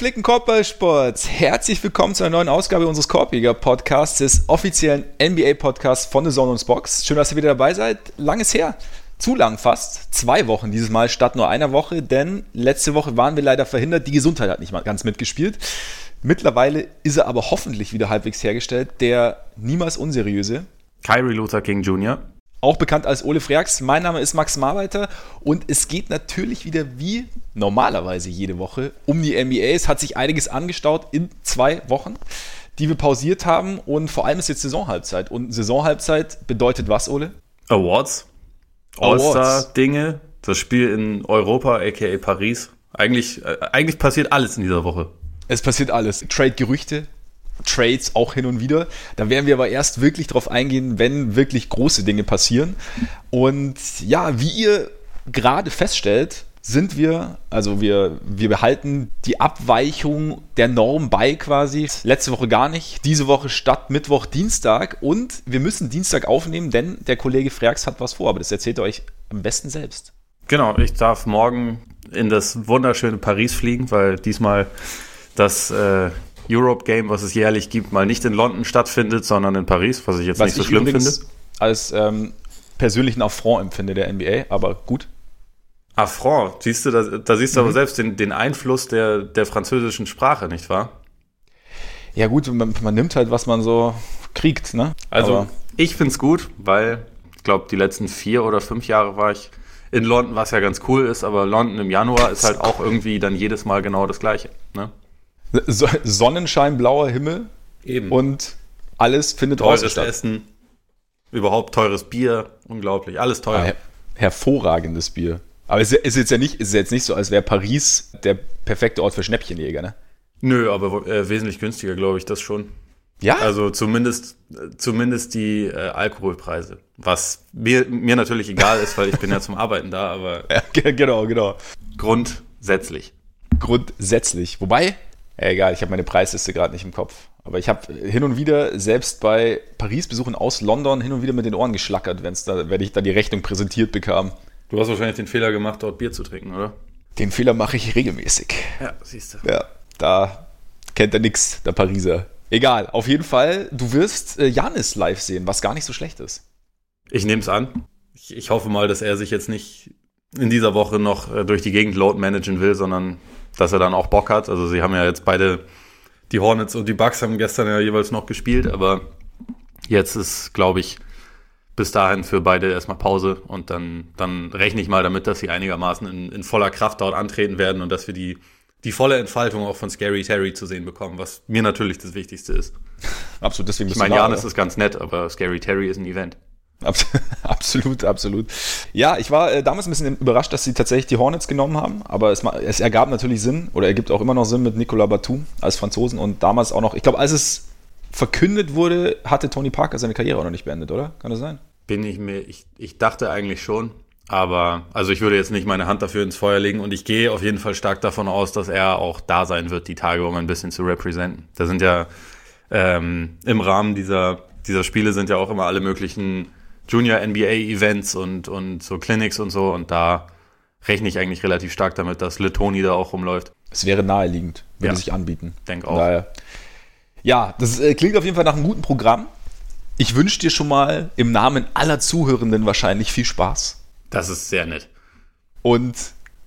Gepflegten Korbballsports, herzlich willkommen zu einer neuen Ausgabe unseres Korbjäger Podcasts, des offiziellen NBA Podcasts von The Zone und Box. Schön, dass ihr wieder dabei seid. Lang ist her. Zu lang fast. Zwei Wochen dieses Mal statt nur einer Woche, denn letzte Woche waren wir leider verhindert. Die Gesundheit hat nicht mal ganz mitgespielt. Mittlerweile ist er aber hoffentlich wieder halbwegs hergestellt. Der niemals unseriöse Kyrie Luther King Jr auch bekannt als Ole Freaks. Mein Name ist Max Marweiter und es geht natürlich wieder wie normalerweise jede Woche um die NBA. Es hat sich einiges angestaut in zwei Wochen, die wir pausiert haben und vor allem ist jetzt Saisonhalbzeit. Und Saisonhalbzeit bedeutet was, Ole? Awards. All-Star-Dinge. Das Spiel in Europa, aka Paris. Eigentlich, äh, eigentlich passiert alles in dieser Woche. Es passiert alles. Trade-Gerüchte, Trades auch hin und wieder. Da werden wir aber erst wirklich drauf eingehen, wenn wirklich große Dinge passieren. Und ja, wie ihr gerade feststellt, sind wir, also wir, wir behalten die Abweichung der Norm bei quasi. Letzte Woche gar nicht, diese Woche statt Mittwoch, Dienstag. Und wir müssen Dienstag aufnehmen, denn der Kollege Freaks hat was vor, aber das erzählt er euch am besten selbst. Genau, ich darf morgen in das wunderschöne Paris fliegen, weil diesmal das äh, Europe Game, was es jährlich gibt, mal nicht in London stattfindet, sondern in Paris, was ich jetzt was nicht so schlimm finde. Als ähm, persönlichen Affront empfinde der NBA, aber gut. Affront, siehst du, da, da siehst du mhm. aber selbst den, den Einfluss der, der französischen Sprache, nicht wahr? Ja, gut, man, man nimmt halt, was man so kriegt, ne? Also, aber ich finde es gut, weil ich glaube, die letzten vier oder fünf Jahre war ich in London, was ja ganz cool ist, aber London im Januar ist halt auch irgendwie dann jedes Mal genau das Gleiche. Ne? Sonnenschein, blauer Himmel. Eben. Und alles findet Teures draußen statt. Essen, überhaupt teures Bier, unglaublich, alles teuer. her hervorragendes Bier. Aber es ist jetzt ja nicht, ist jetzt nicht so, als wäre Paris der perfekte Ort für Schnäppchenjäger, ne? Nö, aber äh, wesentlich günstiger, glaube ich, das schon. Ja? Also zumindest, zumindest die äh, Alkoholpreise. Was mir, mir natürlich egal ist, weil ich bin ja zum Arbeiten da, aber. Ja, genau, genau. Grundsätzlich. Grundsätzlich. Wobei, egal, ich habe meine Preisliste gerade nicht im Kopf. Aber ich habe hin und wieder, selbst bei Paris-Besuchen aus London, hin und wieder mit den Ohren geschlackert, wenn's da, wenn ich dann die Rechnung präsentiert bekam. Du hast wahrscheinlich den Fehler gemacht, dort Bier zu trinken, oder? Den Fehler mache ich regelmäßig. Ja, siehst du. Ja, da kennt er nix, der Pariser. Egal, auf jeden Fall, du wirst äh, Janis live sehen, was gar nicht so schlecht ist. Ich nehme es an. Ich, ich, hoffe mal, dass er sich jetzt nicht in dieser Woche noch äh, durch die Gegend load managen will, sondern dass er dann auch Bock hat. Also sie haben ja jetzt beide, die Hornets und die Bucks haben gestern ja jeweils noch gespielt, aber jetzt ist, glaube ich, bis dahin für beide erstmal Pause und dann, dann rechne ich mal damit, dass sie einigermaßen in, in voller Kraft dort antreten werden und dass wir die, die volle Entfaltung auch von Scary Terry zu sehen bekommen, was mir natürlich das Wichtigste ist. Absolut, deswegen Ich meine, Janis ist ganz nett, aber Scary Terry ist ein Event. absolut, absolut. Ja, ich war äh, damals ein bisschen überrascht, dass sie tatsächlich die Hornets genommen haben, aber es, es ergab natürlich Sinn oder ergibt auch immer noch Sinn mit Nicolas Batum als Franzosen und damals auch noch, ich glaube, als es verkündet wurde, hatte Tony Parker seine Karriere auch noch nicht beendet, oder? Kann das sein? Bin ich mir, ich, ich dachte eigentlich schon, aber also ich würde jetzt nicht meine Hand dafür ins Feuer legen und ich gehe auf jeden Fall stark davon aus, dass er auch da sein wird, die Tage, um ein bisschen zu repräsentieren. Da sind ja ähm, im Rahmen dieser, dieser Spiele sind ja auch immer alle möglichen Junior NBA Events und, und so Clinics und so. Und da rechne ich eigentlich relativ stark damit, dass Letoni da auch rumläuft. Es wäre naheliegend, würde ja. sich anbieten. Denk auch. Daher. Ja, das äh, klingt auf jeden Fall nach einem guten Programm. Ich wünsche dir schon mal im Namen aller Zuhörenden wahrscheinlich viel Spaß. Das ist sehr nett. Und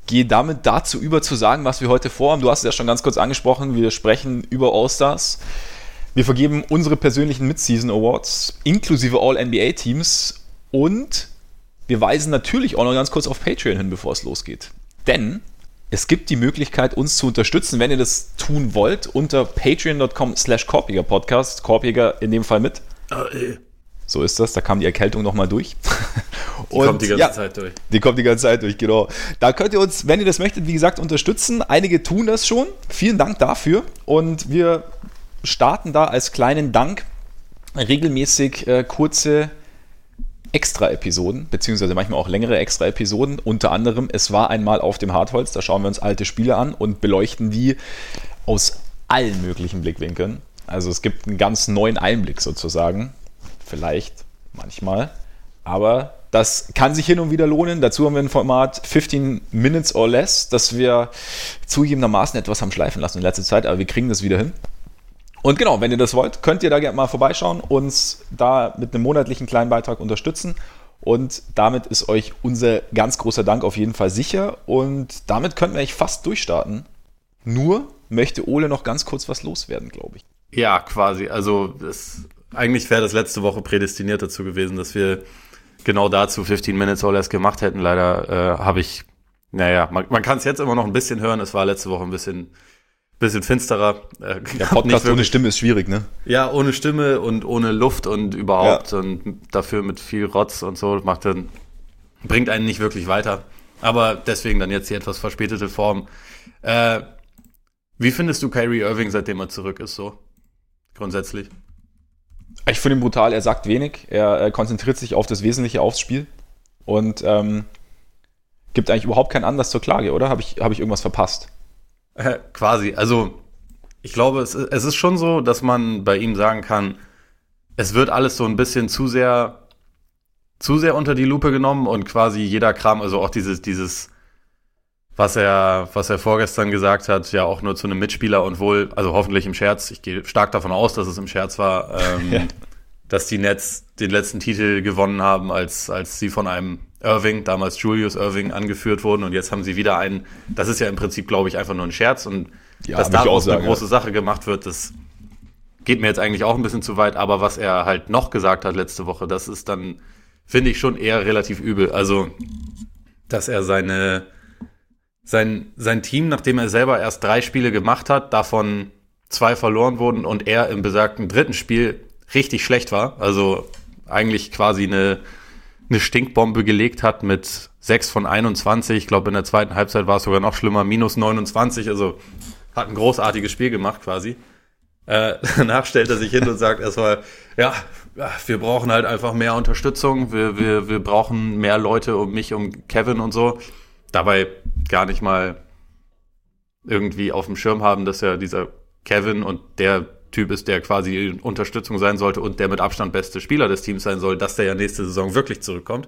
gehe damit dazu über zu sagen, was wir heute vorhaben. Du hast es ja schon ganz kurz angesprochen. Wir sprechen über All-Stars. Wir vergeben unsere persönlichen Mid-Season Awards inklusive All-NBA-Teams und wir weisen natürlich auch noch ganz kurz auf Patreon hin, bevor es losgeht. Denn es gibt die Möglichkeit, uns zu unterstützen, wenn ihr das tun wollt, unter patreon.com slash Korpiger Podcast. Korpiger in dem Fall mit. Oh, so ist das, da kam die Erkältung nochmal durch. Die und, kommt die ganze ja, Zeit durch. Die kommt die ganze Zeit durch, genau. Da könnt ihr uns, wenn ihr das möchtet, wie gesagt, unterstützen. Einige tun das schon. Vielen Dank dafür. Und wir starten da als kleinen Dank regelmäßig äh, kurze Extra-Episoden, beziehungsweise manchmal auch längere Extra-Episoden. Unter anderem, es war einmal auf dem Hartholz, da schauen wir uns alte Spiele an und beleuchten die aus allen möglichen Blickwinkeln. Also es gibt einen ganz neuen Einblick sozusagen. Vielleicht, manchmal. Aber Das kann sich hin und wieder lohnen. Dazu haben wir ein Format 15 Minutes or Less, das wir zugegebenermaßen etwas haben schleifen lassen in letzter Zeit, aber wir kriegen das wieder hin. Und genau, wenn ihr das wollt, könnt ihr da gerne mal vorbeischauen, uns da mit einem monatlichen kleinen Beitrag unterstützen. Und damit ist euch unser ganz großer Dank auf jeden Fall sicher. Und damit könnten wir eigentlich fast durchstarten. Nur möchte Ole noch ganz kurz was loswerden, glaube ich. Ja, quasi. Also das, eigentlich wäre das letzte Woche prädestiniert dazu gewesen, dass wir genau dazu 15 Minutes or less gemacht hätten. Leider äh, habe ich, naja, man, man kann es jetzt immer noch ein bisschen hören. Es war letzte Woche ein bisschen bisschen finsterer. Äh, Der Podcast ohne Stimme ist schwierig, ne? Ja, ohne Stimme und ohne Luft und überhaupt ja. und dafür mit viel Rotz und so macht dann bringt einen nicht wirklich weiter. Aber deswegen dann jetzt die etwas verspätete Form. Äh, wie findest du Kyrie Irving, seitdem er zurück ist, so grundsätzlich? Ich finde ihn brutal. Er sagt wenig. Er, er, konzentriert sich auf das Wesentliche, aufs Spiel und ähm, gibt eigentlich überhaupt keinen Anlass zur Klage, oder? Habe ich, hab ich irgendwas verpasst? Äh, quasi. Also, ich glaube, es, es ist schon so, dass man bei ihm sagen kann, es wird alles so ein bisschen zu sehr, zu sehr unter die Lupe genommen und quasi jeder Kram, also auch dieses, dieses, was er, was er vorgestern gesagt hat, ja auch nur zu einem Mitspieler und wohl, also hoffentlich im Scherz, ich gehe stark davon aus, dass es im Scherz war, ähm, ja. dass die Nets den letzten Titel gewonnen haben, als, als sie von einem Irving, damals Julius Irving, angeführt wurden und jetzt haben sie wieder einen, das ist ja im Prinzip, glaube ich, einfach nur ein Scherz und ja, dass daraus sagen, eine große ja. Sache gemacht wird, das geht mir jetzt eigentlich auch ein bisschen zu weit, aber was er halt noch gesagt hat letzte Woche, das ist dann, finde ich schon eher relativ übel. Also, dass er seine, sein, sein Team, nachdem er selber erst drei Spiele gemacht hat, davon zwei verloren wurden und er im besagten dritten Spiel richtig schlecht war. Also eigentlich quasi eine, eine Stinkbombe gelegt hat mit 6 von 21. Ich glaube, in der zweiten Halbzeit war es sogar noch schlimmer, minus 29. Also hat ein großartiges Spiel gemacht quasi. Äh, danach stellt er sich hin und sagt erstmal, ja, wir brauchen halt einfach mehr Unterstützung, wir, wir, wir brauchen mehr Leute um mich, um Kevin und so. Dabei gar nicht mal irgendwie auf dem Schirm haben, dass ja dieser Kevin und der Typ ist, der quasi Unterstützung sein sollte und der mit Abstand beste Spieler des Teams sein soll, dass der ja nächste Saison wirklich zurückkommt.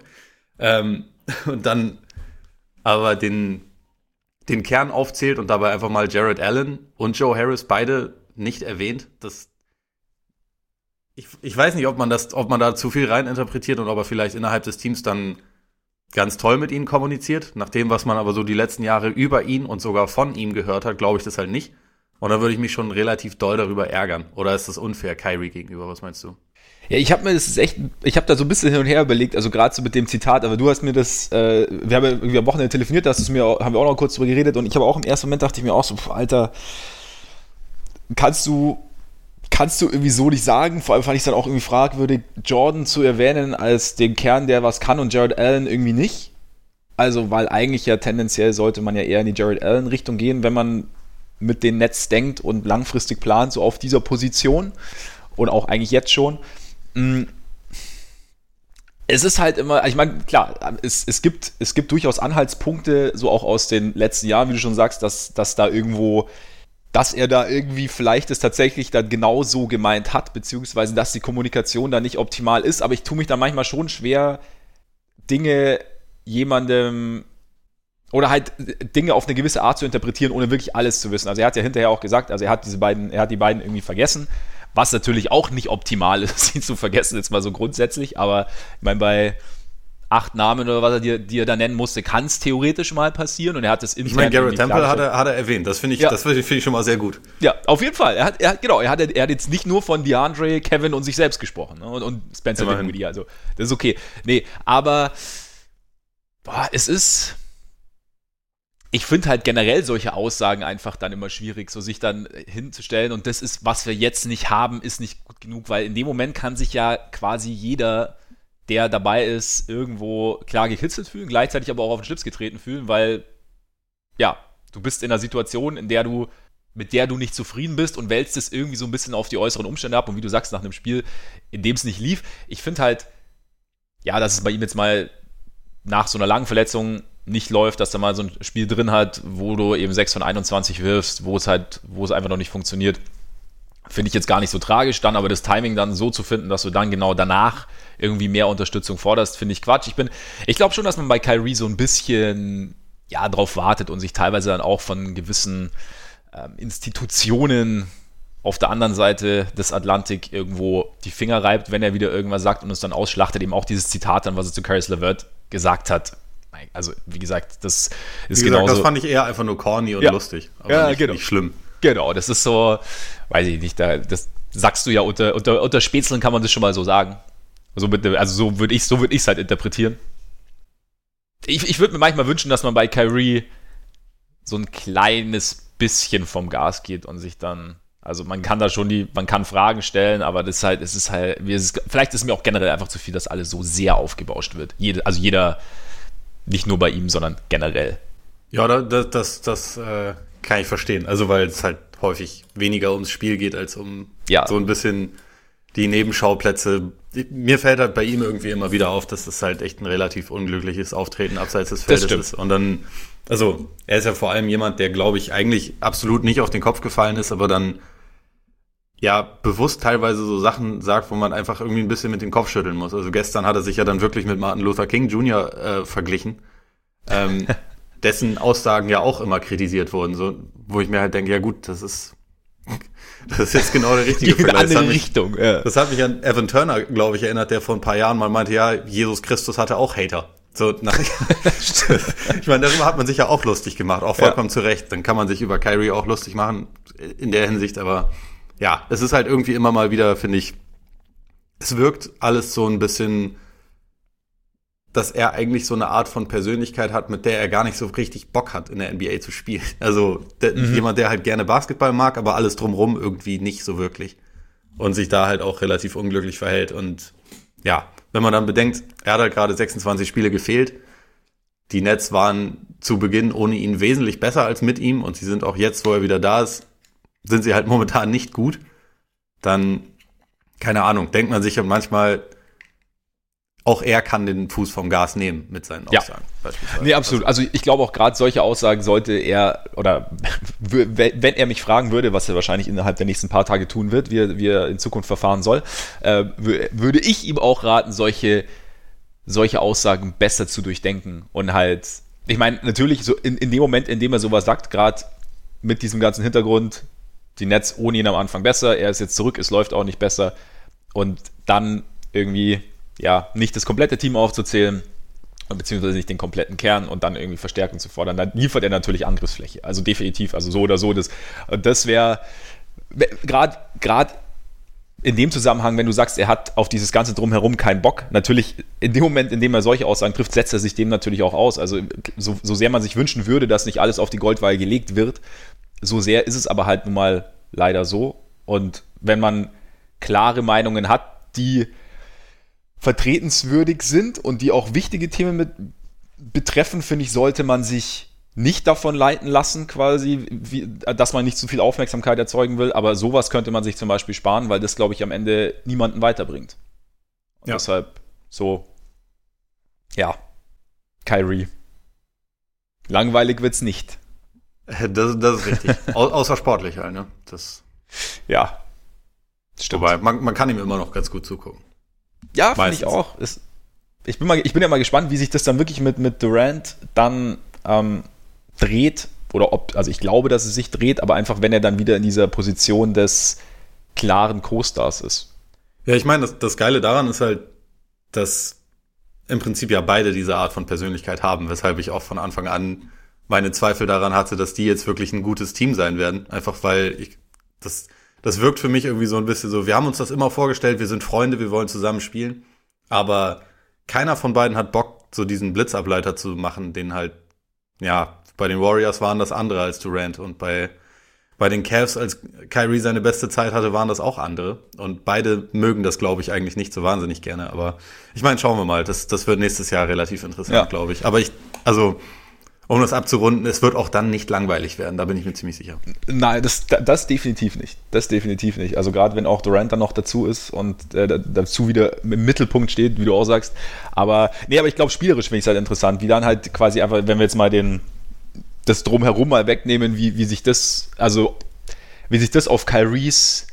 Ähm, und dann aber den, den Kern aufzählt und dabei einfach mal Jared Allen und Joe Harris beide nicht erwähnt. Das, ich, ich weiß nicht, ob man das, ob man da zu viel reininterpretiert und ob er vielleicht innerhalb des Teams dann ganz toll mit ihnen kommuniziert. Nach dem, was man aber so die letzten Jahre über ihn und sogar von ihm gehört hat, glaube ich das halt nicht. Und da würde ich mich schon relativ doll darüber ärgern. Oder ist das unfair Kyrie gegenüber? Was meinst du? Ja, ich habe mir das ist echt, ich habe da so ein bisschen hin und her überlegt, also gerade so mit dem Zitat, aber du hast mir das, äh, wir haben ja irgendwie am Wochenende telefoniert, da hast es mir, haben wir auch noch kurz drüber geredet und ich habe auch im ersten Moment dachte ich mir auch so, Alter, kannst du, kannst du irgendwie so nicht sagen, vor allem fand ich es dann auch irgendwie fragwürdig, Jordan zu erwähnen als den Kern, der was kann und Jared Allen irgendwie nicht. Also, weil eigentlich ja tendenziell sollte man ja eher in die Jared Allen Richtung gehen, wenn man mit den Netz denkt und langfristig plant, so auf dieser Position und auch eigentlich jetzt schon. Mm. Es ist halt immer, ich meine, klar, es, es, gibt, es gibt durchaus Anhaltspunkte, so auch aus den letzten Jahren, wie du schon sagst, dass, dass da irgendwo, dass er da irgendwie vielleicht es tatsächlich dann genau so gemeint hat, beziehungsweise dass die Kommunikation da nicht optimal ist. Aber ich tue mich da manchmal schon schwer, Dinge jemandem oder halt Dinge auf eine gewisse Art zu interpretieren, ohne wirklich alles zu wissen. Also er hat ja hinterher auch gesagt, also er hat diese beiden, er hat die beiden irgendwie vergessen, was natürlich auch nicht optimal ist, sie zu vergessen, jetzt mal so grundsätzlich, aber ich meine, bei acht Namen oder was er dir, die er da nennen musste, kann es theoretisch mal passieren und er hat das intern. Ich meine, Garrett Temple hat er, hat er erwähnt, das finde ich, ja. das finde ich schon mal sehr gut. Ja, auf jeden Fall. Er hat, er hat genau, er hat, er hat jetzt nicht nur von DeAndre, Kevin und sich selbst gesprochen ne? und, und Spencer Dinwiddie, also das ist okay. Nee, aber boah, es ist ich finde halt generell solche Aussagen einfach dann immer schwierig, so sich dann hinzustellen und das ist, was wir jetzt nicht haben, ist nicht gut genug, weil in dem Moment kann sich ja quasi jeder, der dabei ist, irgendwo klar gekitzelt fühlen, gleichzeitig aber auch auf den Schlips getreten fühlen, weil ja, du bist in einer Situation, in der du mit der du nicht zufrieden bist und wälzt es irgendwie so ein bisschen auf die äußeren Umstände ab und wie du sagst, nach einem Spiel, in dem es nicht lief. Ich finde halt, ja, dass es bei ihm jetzt mal nach so einer langen Verletzung nicht läuft, dass er mal so ein Spiel drin hat, wo du eben 6 von 21 wirfst, wo es halt, wo es einfach noch nicht funktioniert. Finde ich jetzt gar nicht so tragisch, dann aber das Timing dann so zu finden, dass du dann genau danach irgendwie mehr Unterstützung forderst, finde ich Quatsch. Ich bin, ich glaube schon, dass man bei Kyrie so ein bisschen, ja, drauf wartet und sich teilweise dann auch von gewissen ähm, Institutionen auf der anderen Seite des Atlantik irgendwo die Finger reibt, wenn er wieder irgendwas sagt und es dann ausschlachtet, eben auch dieses Zitat dann, was er zu Caris LeVert gesagt hat. Also, wie gesagt, das ist wie gesagt, Das fand ich eher einfach nur corny und ja. lustig, aber ja, nicht, genau. nicht schlimm. Genau, das ist so, weiß ich nicht, da, das sagst du ja unter, unter, unter Spätzeln kann man das schon mal so sagen. So mit, also so würde ich so würde ich es halt interpretieren. Ich, ich würde mir manchmal wünschen, dass man bei Kyrie so ein kleines bisschen vom Gas geht und sich dann also man kann da schon die, man kann Fragen stellen, aber das ist halt, es ist halt, es ist, vielleicht ist mir auch generell einfach zu viel, dass alles so sehr aufgebauscht wird. Jede, also jeder, nicht nur bei ihm, sondern generell. Ja, das, das, das äh, kann ich verstehen. Also weil es halt häufig weniger ums Spiel geht, als um ja. so ein bisschen die Nebenschauplätze. Mir fällt halt bei ihm irgendwie immer wieder auf, dass das halt echt ein relativ unglückliches Auftreten abseits des Feldes ist. Und dann, also er ist ja vor allem jemand, der, glaube ich, eigentlich absolut nicht auf den Kopf gefallen ist, aber dann ja bewusst teilweise so Sachen sagt, wo man einfach irgendwie ein bisschen mit dem Kopf schütteln muss. Also gestern hat er sich ja dann wirklich mit Martin Luther King Jr. Äh, verglichen, ähm, dessen Aussagen ja auch immer kritisiert wurden, so wo ich mir halt denke, ja gut, das ist das ist jetzt genau der richtige Vergleich. Das, Richtung, ja. das hat mich an Evan Turner, glaube ich, erinnert, der vor ein paar Jahren mal meinte, ja, Jesus Christus hatte auch Hater. So, nach, ich meine, darüber hat man sich ja auch lustig gemacht, auch vollkommen ja. zu Recht. Dann kann man sich über Kyrie auch lustig machen in der Hinsicht, aber ja, es ist halt irgendwie immer mal wieder, finde ich, es wirkt alles so ein bisschen, dass er eigentlich so eine Art von Persönlichkeit hat, mit der er gar nicht so richtig Bock hat, in der NBA zu spielen. Also der, mhm. jemand, der halt gerne Basketball mag, aber alles drumrum irgendwie nicht so wirklich. Und sich da halt auch relativ unglücklich verhält. Und ja, wenn man dann bedenkt, er hat halt gerade 26 Spiele gefehlt. Die Nets waren zu Beginn ohne ihn wesentlich besser als mit ihm und sie sind auch jetzt, wo er wieder da ist, sind sie halt momentan nicht gut, dann, keine Ahnung, denkt man sich ja manchmal, auch er kann den Fuß vom Gas nehmen mit seinen Aussagen. Ja. Nee, absolut. Also ich glaube auch gerade solche Aussagen sollte er, oder wenn er mich fragen würde, was er wahrscheinlich innerhalb der nächsten paar Tage tun wird, wie, wie er in Zukunft verfahren soll, äh, würde ich ihm auch raten, solche, solche Aussagen besser zu durchdenken und halt, ich meine, natürlich so in, in dem Moment, in dem er sowas sagt, gerade mit diesem ganzen Hintergrund, die Nets ohne ihn am Anfang besser, er ist jetzt zurück, es läuft auch nicht besser. Und dann irgendwie, ja, nicht das komplette Team aufzuzählen, beziehungsweise nicht den kompletten Kern und dann irgendwie Verstärkung zu fordern, dann liefert er natürlich Angriffsfläche. Also definitiv, also so oder so. Das, das wäre gerade gerade in dem Zusammenhang, wenn du sagst, er hat auf dieses ganze Drumherum keinen Bock, natürlich in dem Moment, in dem er solche Aussagen trifft, setzt er sich dem natürlich auch aus. Also so, so sehr man sich wünschen würde, dass nicht alles auf die Goldwaage gelegt wird, so sehr ist es aber halt nun mal leider so. Und wenn man klare Meinungen hat, die vertretenswürdig sind und die auch wichtige Themen mit betreffen, finde ich, sollte man sich nicht davon leiten lassen, quasi, wie, dass man nicht zu viel Aufmerksamkeit erzeugen will. Aber sowas könnte man sich zum Beispiel sparen, weil das, glaube ich, am Ende niemanden weiterbringt. Und ja. deshalb so, ja, Kyrie. Langweilig wird's nicht. Das, das ist richtig. Au außer sportlich halt, ne? Das. Ja. Stimmt. Wobei, man, man kann ihm immer noch ganz gut zugucken. Ja, finde ich auch. Es, ich, bin mal, ich bin ja mal gespannt, wie sich das dann wirklich mit, mit Durant dann ähm, dreht. Oder ob, also ich glaube, dass es sich dreht, aber einfach, wenn er dann wieder in dieser Position des klaren Co-Stars ist. Ja, ich meine, das, das Geile daran ist halt, dass im Prinzip ja beide diese Art von Persönlichkeit haben, weshalb ich auch von Anfang an meine Zweifel daran hatte, dass die jetzt wirklich ein gutes Team sein werden. Einfach weil ich, das, das wirkt für mich irgendwie so ein bisschen so, wir haben uns das immer vorgestellt, wir sind Freunde, wir wollen zusammen spielen. Aber keiner von beiden hat Bock, so diesen Blitzableiter zu machen, den halt, ja, bei den Warriors waren das andere als Durant und bei, bei den Cavs, als Kyrie seine beste Zeit hatte, waren das auch andere. Und beide mögen das, glaube ich, eigentlich nicht so wahnsinnig gerne. Aber ich meine, schauen wir mal. Das, das wird nächstes Jahr relativ interessant, ja. glaube ich. Aber ich, also, um das abzurunden, es wird auch dann nicht langweilig werden, da bin ich mir ziemlich sicher. Nein, das, das definitiv nicht. Das definitiv nicht. Also gerade wenn auch Durant dann noch dazu ist und äh, dazu wieder im Mittelpunkt steht, wie du auch sagst. Aber nee, aber ich glaube, spielerisch finde ich es halt interessant, wie dann halt quasi einfach, wenn wir jetzt mal den das drumherum mal wegnehmen, wie, wie sich das, also wie sich das auf Kyries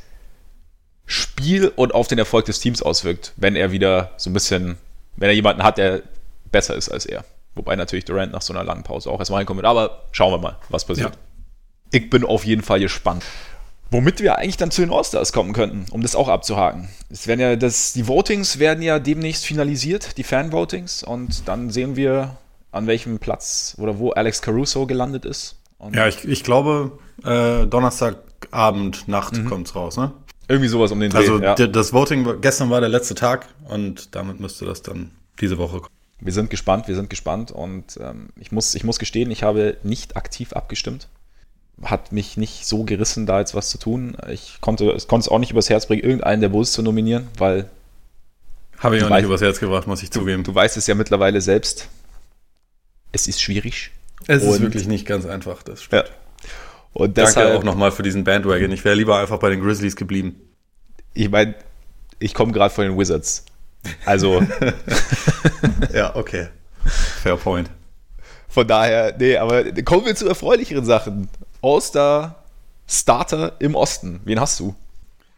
Spiel und auf den Erfolg des Teams auswirkt, wenn er wieder so ein bisschen, wenn er jemanden hat, der besser ist als er. Wobei natürlich Durant nach so einer langen Pause auch erstmal reinkommt. Aber schauen wir mal, was passiert. Ja. Ich bin auf jeden Fall gespannt. Womit wir eigentlich dann zu den All-Stars kommen könnten, um das auch abzuhaken. Es werden ja das, die Votings werden ja demnächst finalisiert, die Fan-Votings, und dann sehen wir, an welchem Platz oder wo Alex Caruso gelandet ist. Und ja, ich, ich glaube, äh, Donnerstagabend, Nacht mhm. es raus, ne? Irgendwie sowas um den Dreh. Also ja. das Voting gestern war der letzte Tag und damit müsste das dann diese Woche kommen. Wir sind gespannt, wir sind gespannt und ähm, ich, muss, ich muss gestehen, ich habe nicht aktiv abgestimmt. Hat mich nicht so gerissen, da jetzt was zu tun. Ich konnte es konnte auch nicht übers Herz bringen, irgendeinen der Bulls zu nominieren, weil. Habe ich auch nicht übers Herz gebracht, muss ich zugeben. Du, du weißt es ja mittlerweile selbst. Es ist schwierig. Es ist wirklich nicht ganz einfach, das stimmt. Ja. Und deshalb, Danke auch nochmal für diesen Bandwagon. Ich wäre lieber einfach bei den Grizzlies geblieben. Ich meine, ich komme gerade von den Wizards. Also. ja, okay. Fair point. Von daher, nee, aber kommen wir zu erfreulicheren Sachen. All-Star Starter im Osten. Wen hast du?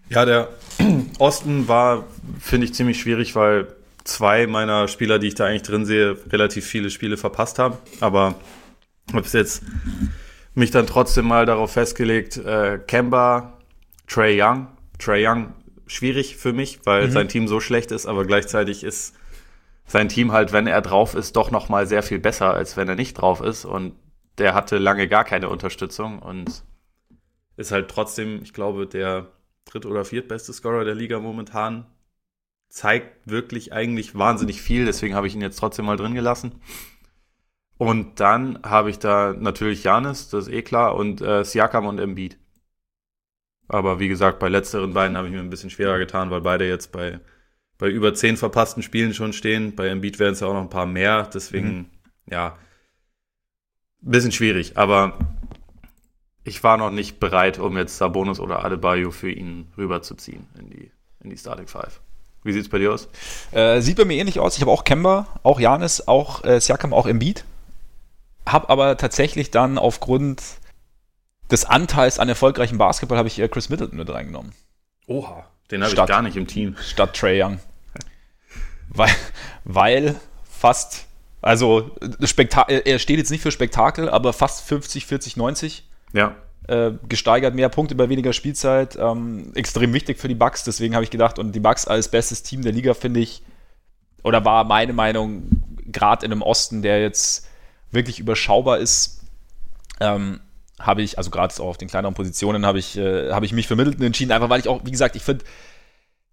Ja, der Osten war, finde ich, ziemlich schwierig, weil zwei meiner Spieler, die ich da eigentlich drin sehe, relativ viele Spiele verpasst haben. Aber ich habe jetzt mich dann trotzdem mal darauf festgelegt, äh, Kemba, Trey Young. Trey Young schwierig für mich, weil mhm. sein Team so schlecht ist, aber gleichzeitig ist sein Team halt, wenn er drauf ist, doch noch mal sehr viel besser, als wenn er nicht drauf ist. Und der hatte lange gar keine Unterstützung und ist halt trotzdem, ich glaube, der dritt- oder viertbeste Scorer der Liga momentan. Zeigt wirklich eigentlich wahnsinnig viel, deswegen habe ich ihn jetzt trotzdem mal drin gelassen. Und dann habe ich da natürlich Janis, das ist eh klar, und äh, Siakam und Embiid. Aber wie gesagt, bei letzteren beiden habe ich mir ein bisschen schwerer getan, weil beide jetzt bei, bei über zehn verpassten Spielen schon stehen. Bei Embiid werden es ja auch noch ein paar mehr. Deswegen, mhm. ja, ein bisschen schwierig. Aber ich war noch nicht bereit, um jetzt Sabonis oder Adebayo für ihn rüberzuziehen in die, in die Starting Five. Wie sieht es bei dir aus? Äh, sieht bei mir ähnlich aus. Ich habe auch Kemba, auch Janis, auch äh, Siakam, auch Embiid. Hab aber tatsächlich dann aufgrund des Anteils an erfolgreichem Basketball habe ich äh, Chris Middleton mit reingenommen. Oha, den habe ich gar nicht im Team. Statt Trey Young. weil, weil fast, also er steht jetzt nicht für Spektakel, aber fast 50, 40, 90. Ja. Äh, gesteigert, mehr Punkte bei weniger Spielzeit. Ähm, extrem wichtig für die Bucks, deswegen habe ich gedacht, und die Bucks als bestes Team der Liga finde ich, oder war meine Meinung, gerade in einem Osten, der jetzt wirklich überschaubar ist, ähm, habe ich, also gerade auf den kleineren Positionen, habe ich, äh, habe ich mich für Middleton entschieden, einfach weil ich auch, wie gesagt, ich finde,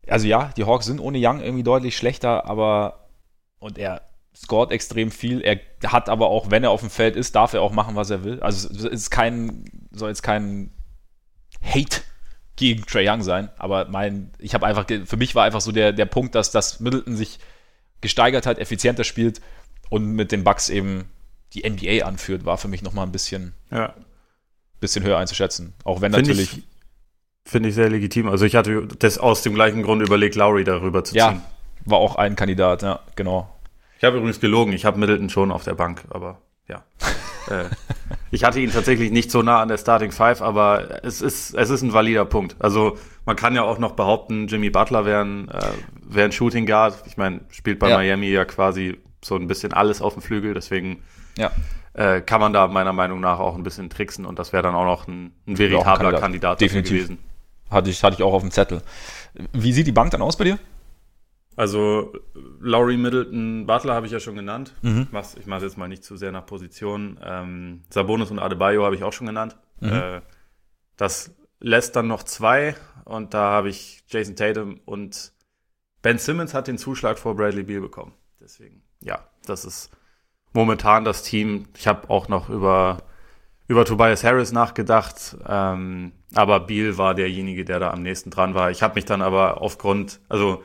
also ja, die Hawks sind ohne Young irgendwie deutlich schlechter, aber und er scoret extrem viel. Er hat aber auch, wenn er auf dem Feld ist, darf er auch machen, was er will. Also es ist kein, soll jetzt kein Hate gegen Trey Young sein, aber mein, ich habe einfach, für mich war einfach so der, der Punkt, dass das Middleton sich gesteigert hat, effizienter spielt und mit den Bucks eben die NBA anführt, war für mich nochmal ein bisschen, ja. Bisschen höher einzuschätzen. Auch wenn Find natürlich. Finde ich sehr legitim. Also ich hatte das aus dem gleichen Grund überlegt, Lowry darüber zu ziehen. Ja, war auch ein Kandidat, ja, genau. Ich habe übrigens gelogen, ich habe Middleton schon auf der Bank, aber ja. äh, ich hatte ihn tatsächlich nicht so nah an der Starting Five, aber es ist, es ist ein valider Punkt. Also man kann ja auch noch behaupten, Jimmy Butler wäre ein, äh, wär ein Shooting Guard. Ich meine, spielt bei ja. Miami ja quasi so ein bisschen alles auf dem Flügel, deswegen ja. Äh, kann man da meiner Meinung nach auch ein bisschen tricksen und das wäre dann auch noch ein, ein veritabler Kandidat, Kandidat Definitiv. gewesen. Hatte ich, hatte ich auch auf dem Zettel. Wie sieht die Bank dann aus bei dir? Also Laurie Middleton, Butler habe ich ja schon genannt. Mhm. Ich mache ich mach's jetzt mal nicht zu sehr nach Position. Ähm, Sabonis und Adebayo habe ich auch schon genannt. Mhm. Äh, das lässt dann noch zwei und da habe ich Jason Tatum und Ben Simmons hat den Zuschlag vor Bradley Beal bekommen. Deswegen, ja, das ist momentan das Team. Ich habe auch noch über, über Tobias Harris nachgedacht, ähm, aber Beal war derjenige, der da am nächsten dran war. Ich habe mich dann aber aufgrund, also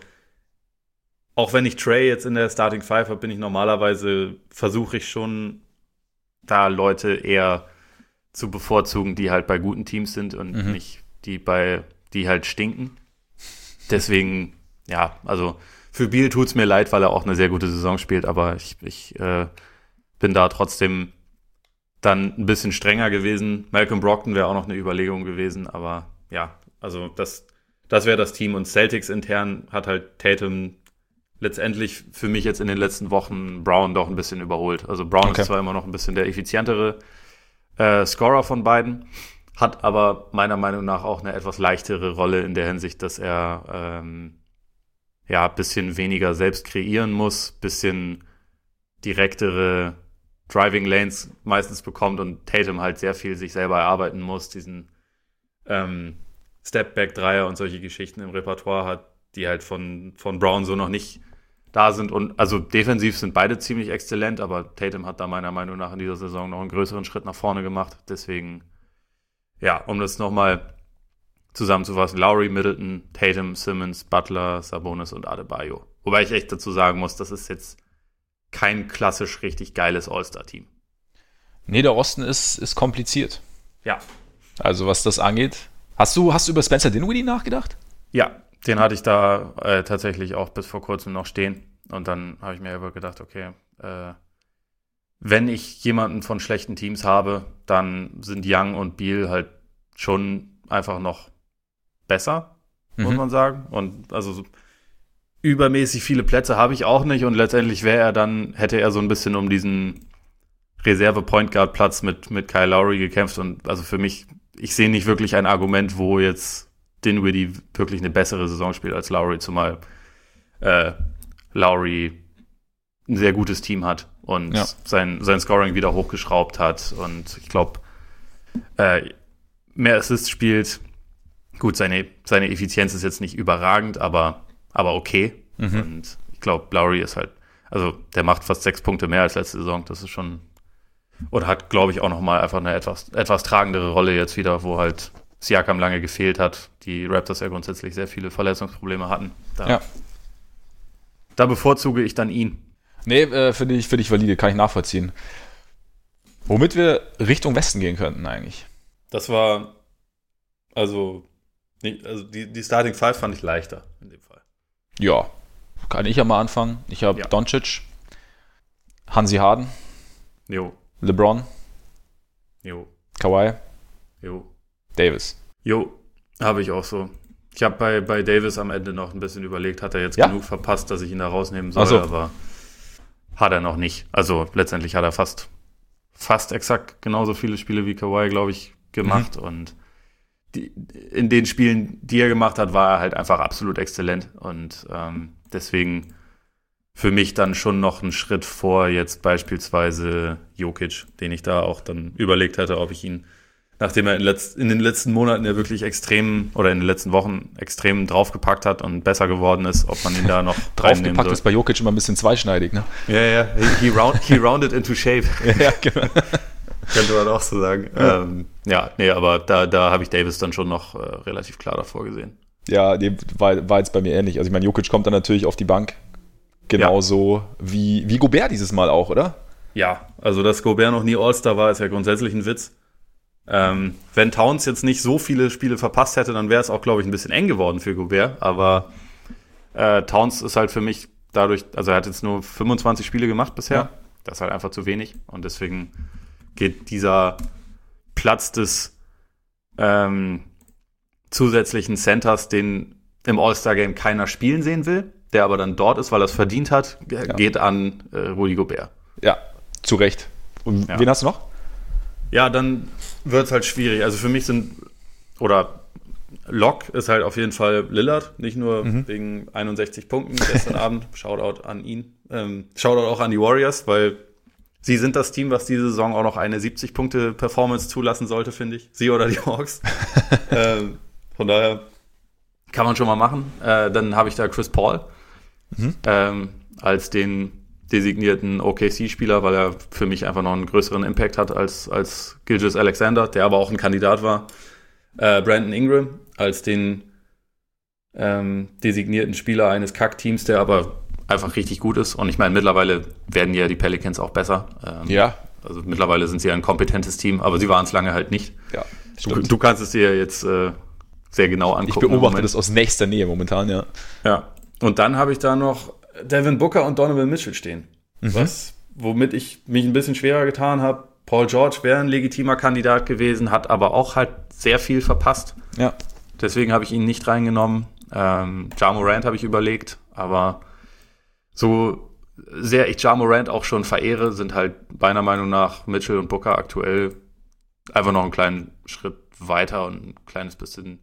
auch wenn ich Trey jetzt in der Starting Five habe, bin ich normalerweise, versuche ich schon da Leute eher zu bevorzugen, die halt bei guten Teams sind und mhm. nicht die bei, die halt stinken. Deswegen, ja, also für Beal tut's mir leid, weil er auch eine sehr gute Saison spielt, aber ich, ich äh, bin da trotzdem dann ein bisschen strenger gewesen. Malcolm Brockton wäre auch noch eine Überlegung gewesen, aber ja, also das das wäre das Team. Und Celtics intern hat halt Tatum letztendlich für mich jetzt in den letzten Wochen Brown doch ein bisschen überholt. Also Brown okay. ist zwar immer noch ein bisschen der effizientere äh, Scorer von beiden, hat aber meiner Meinung nach auch eine etwas leichtere Rolle in der Hinsicht, dass er ähm, ja bisschen weniger selbst kreieren muss, bisschen direktere Driving Lanes meistens bekommt und Tatum halt sehr viel sich selber erarbeiten muss, diesen ähm, Step-Back-Dreier und solche Geschichten im Repertoire hat, die halt von, von Brown so noch nicht da sind. Und also defensiv sind beide ziemlich exzellent, aber Tatum hat da meiner Meinung nach in dieser Saison noch einen größeren Schritt nach vorne gemacht. Deswegen, ja, um das nochmal zusammenzufassen, Lowry, Middleton, Tatum, Simmons, Butler, Sabonis und Adebayo. Wobei ich echt dazu sagen muss, das ist jetzt kein klassisch richtig geiles All-Star-Team. Nee, der Osten ist, ist kompliziert. Ja. Also was das angeht. Hast du, hast du über Spencer Dinwiddie nachgedacht? Ja, den hatte ich da äh, tatsächlich auch bis vor kurzem noch stehen. Und dann habe ich mir aber gedacht, okay, äh, wenn ich jemanden von schlechten Teams habe, dann sind Young und Beal halt schon einfach noch besser, mhm. muss man sagen. Und also so übermäßig viele Plätze habe ich auch nicht. Und letztendlich wäre er dann, hätte er so ein bisschen um diesen Reserve-Point Guard-Platz mit, mit Kyle Lowry gekämpft. Und also für mich, ich sehe nicht wirklich ein Argument, wo jetzt Dinwiddie wirklich eine bessere Saison spielt als Lowry, zumal äh, Lowry ein sehr gutes Team hat und ja. sein, sein Scoring wieder hochgeschraubt hat und ich glaube, äh, mehr Assists spielt. Gut, seine, seine Effizienz ist jetzt nicht überragend, aber, aber okay. Mhm. Und ich glaube, Lowry ist halt, also der macht fast sechs Punkte mehr als letzte Saison. Das ist schon, und hat, glaube ich, auch nochmal einfach eine etwas, etwas tragendere Rolle jetzt wieder, wo halt Siakam lange gefehlt hat, die Raptors ja grundsätzlich sehr viele Verletzungsprobleme hatten. Da, ja. da bevorzuge ich dann ihn. Nee, äh, finde ich, find ich valide, kann ich nachvollziehen. Womit wir Richtung Westen gehen könnten eigentlich. Das war, also, also die, die Starting Five fand ich leichter in dem Fall. Ja, kann ich ja mal anfangen. Ich habe ja. Doncic, Hansi Harden, jo. LeBron, jo. Kawhi, jo. Davis. Jo, habe ich auch so. Ich habe bei, bei Davis am Ende noch ein bisschen überlegt, hat er jetzt ja? genug verpasst, dass ich ihn da rausnehmen soll, so. aber hat er noch nicht. Also letztendlich hat er fast, fast exakt genauso viele Spiele wie Kawhi, glaube ich, gemacht. Mhm. Und die, in den Spielen, die er gemacht hat, war er halt einfach absolut exzellent. Und ähm, deswegen für mich dann schon noch einen Schritt vor jetzt beispielsweise Jokic, den ich da auch dann überlegt hatte, ob ich ihn nachdem er in, letzt, in, den letzten Monaten ja wirklich extrem oder in den letzten Wochen extrem draufgepackt hat und besser geworden ist, ob man ihn da noch draufgepackt ist bei Jokic immer ein bisschen zweischneidig, ne? Ja, ja, he, he, round, he rounded into shape. ja, genau. Könnte man auch so sagen. Ja, ähm, ja nee, aber da, da habe ich Davis dann schon noch äh, relativ klar davor gesehen. Ja, die war, war jetzt bei mir ähnlich. Also ich meine, Jokic kommt dann natürlich auf die Bank. Genauso ja. wie, wie Gobert dieses Mal auch, oder? Ja, also dass Gobert noch nie All-Star war, ist ja grundsätzlich ein Witz. Ähm, wenn Towns jetzt nicht so viele Spiele verpasst hätte, dann wäre es auch, glaube ich, ein bisschen eng geworden für Gobert. Aber äh, Towns ist halt für mich dadurch, also er hat jetzt nur 25 Spiele gemacht bisher. Ja. Das ist halt einfach zu wenig. Und deswegen geht dieser Platz des ähm, zusätzlichen Centers, den im All-Star-Game keiner spielen sehen will, der aber dann dort ist, weil er es verdient hat, ja. geht an äh, Rudi Gobert. Ja, zu Recht. Und ja. wen hast du noch? Ja, dann wird es halt schwierig. Also für mich sind, oder Lock ist halt auf jeden Fall Lillard, nicht nur mhm. wegen 61 Punkten gestern Abend. Shoutout an ihn. Ähm, Shoutout auch an die Warriors, weil sie sind das Team, was diese Saison auch noch eine 70-Punkte-Performance zulassen sollte, finde ich. Sie oder die Hawks. ähm, von daher kann man schon mal machen. Äh, dann habe ich da Chris Paul mhm. ähm, als den designierten OKC-Spieler, weil er für mich einfach noch einen größeren Impact hat als, als Gilgis Alexander, der aber auch ein Kandidat war. Äh, Brandon Ingram als den ähm, designierten Spieler eines Kack-Teams, der aber einfach richtig gut ist. Und ich meine, mittlerweile werden ja die Pelicans auch besser. Ähm, ja. Also mittlerweile sind sie ein kompetentes Team, aber sie waren es lange halt nicht. Ja. Du, du, kannst es dir jetzt äh, sehr genau angucken. Ich beobachte das aus nächster Nähe momentan, ja. Ja. Und dann habe ich da noch Devin Booker und Donovan Mitchell stehen. Mhm. Was, womit ich mich ein bisschen schwerer getan habe. Paul George wäre ein legitimer Kandidat gewesen, hat aber auch halt sehr viel verpasst. Ja. Deswegen habe ich ihn nicht reingenommen. Ähm, Ja Morant habe ich überlegt, aber so sehr ich Ja Morant auch schon verehre, sind halt meiner Meinung nach Mitchell und Booker aktuell einfach noch einen kleinen Schritt weiter und ein kleines bisschen,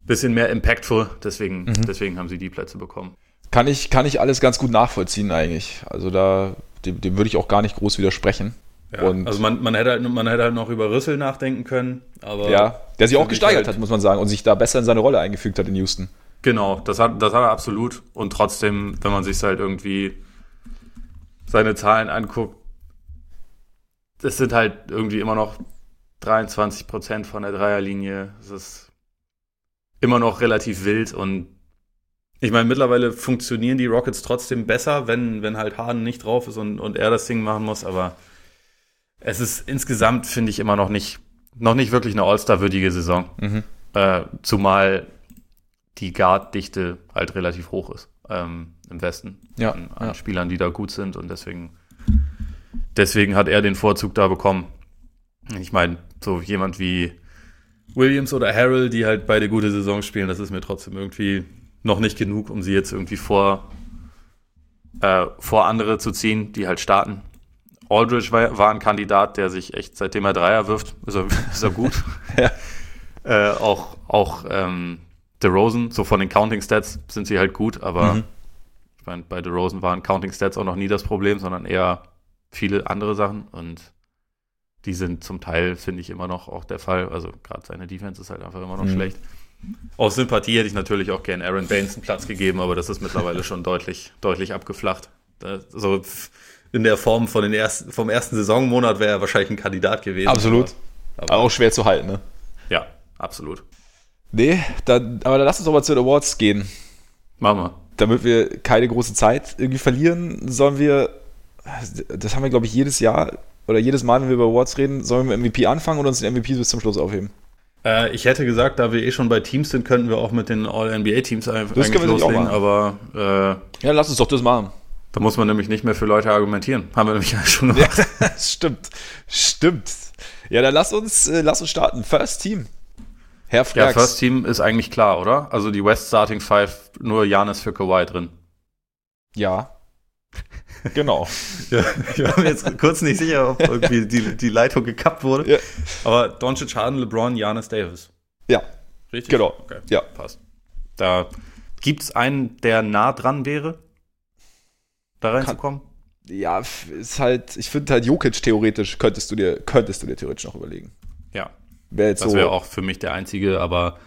bisschen mehr impactful. Deswegen, mhm. deswegen haben sie die Plätze bekommen. Kann ich, kann ich alles ganz gut nachvollziehen eigentlich. Also da, dem, dem würde ich auch gar nicht groß widersprechen. Ja, also man, man, hätte halt, man hätte halt noch über Rüssel nachdenken können. Aber ja, der sich auch gesteigert halt, hat, muss man sagen, und sich da besser in seine Rolle eingefügt hat in Houston. Genau, das hat, das hat er absolut. Und trotzdem, wenn man sich halt irgendwie seine Zahlen anguckt, das sind halt irgendwie immer noch 23 Prozent von der Dreierlinie. Das ist immer noch relativ wild und ich meine, mittlerweile funktionieren die Rockets trotzdem besser, wenn, wenn halt Harden nicht drauf ist und, und er das Ding machen muss, aber es ist insgesamt, finde ich, immer noch nicht, noch nicht wirklich eine All-Star-würdige Saison. Mhm. Äh, zumal die Guard-Dichte halt relativ hoch ist ähm, im Westen ja, an, an ja. Spielern, die da gut sind und deswegen, deswegen hat er den Vorzug da bekommen. Ich meine, so jemand wie Williams oder Harrell, die halt beide gute Saison spielen, das ist mir trotzdem irgendwie noch nicht genug, um sie jetzt irgendwie vor, äh, vor andere zu ziehen, die halt starten. Aldridge war, war, ein Kandidat, der sich echt, seitdem er Dreier wirft, ist er, ist er gut. ja. äh, auch auch ähm, DeRozan, so von den Counting Stats sind sie halt gut, aber mhm. ich meine, bei DeRozan waren Counting Stats auch noch nie das Problem, sondern eher viele andere Sachen und die sind zum Teil, finde ich, immer noch auch der Fall. Also gerade seine Defense ist halt einfach immer noch mhm. schlecht. Aus Sympathie hätte ich natürlich auch gern Aaron Baines einen Platz gegeben, aber das ist mittlerweile schon deutlich, deutlich abgeflacht. Also in der Form von den ersten, vom ersten Saisonmonat wäre er wahrscheinlich ein Kandidat gewesen. Absolut. Aber, aber auch schwer zu halten, ne? Ja, absolut. Nee, dann, aber dann lass uns doch mal zu den Awards gehen. Machen wir. Damit wir keine große Zeit irgendwie verlieren, sollen wir, das haben wir, glaube ich, jedes Jahr oder jedes Mal, wenn wir über Awards reden, sollen wir mit MVP anfangen oder uns den MVP bis zum Schluss aufheben? Äh, ich hätte gesagt, da wir eh schon bei Teams sind, könnten wir auch mit den All-NBA-Teams einfach loslegen, aber äh, Ja, lass uns doch das machen. Da muss man nämlich nicht mehr für Leute argumentieren. Haben wir nämlich schon gemacht. Ja, stimmt. Stimmt. Ja, dann lass uns, äh, lass uns starten. First Team. Herr Frax. Ja, First Team ist eigentlich klar, oder? Also die West Starting Five, nur Janis für Kawhi drin. Ja. Genau. ja, ich war mir jetzt kurz nicht sicher, ob irgendwie die, die Leitung gekappt wurde. Ja. Aber Doncic, Harden, LeBron, Janis, Davis. Ja. Richtig? Genau. Okay. Ja. Passt. Da gibt es einen, der nah dran wäre, da reinzukommen? Ja, ist halt, ich finde halt Jokic theoretisch könntest du dir, könntest du dir theoretisch noch überlegen. Ja. Wär das wäre so auch für mich der einzige, aber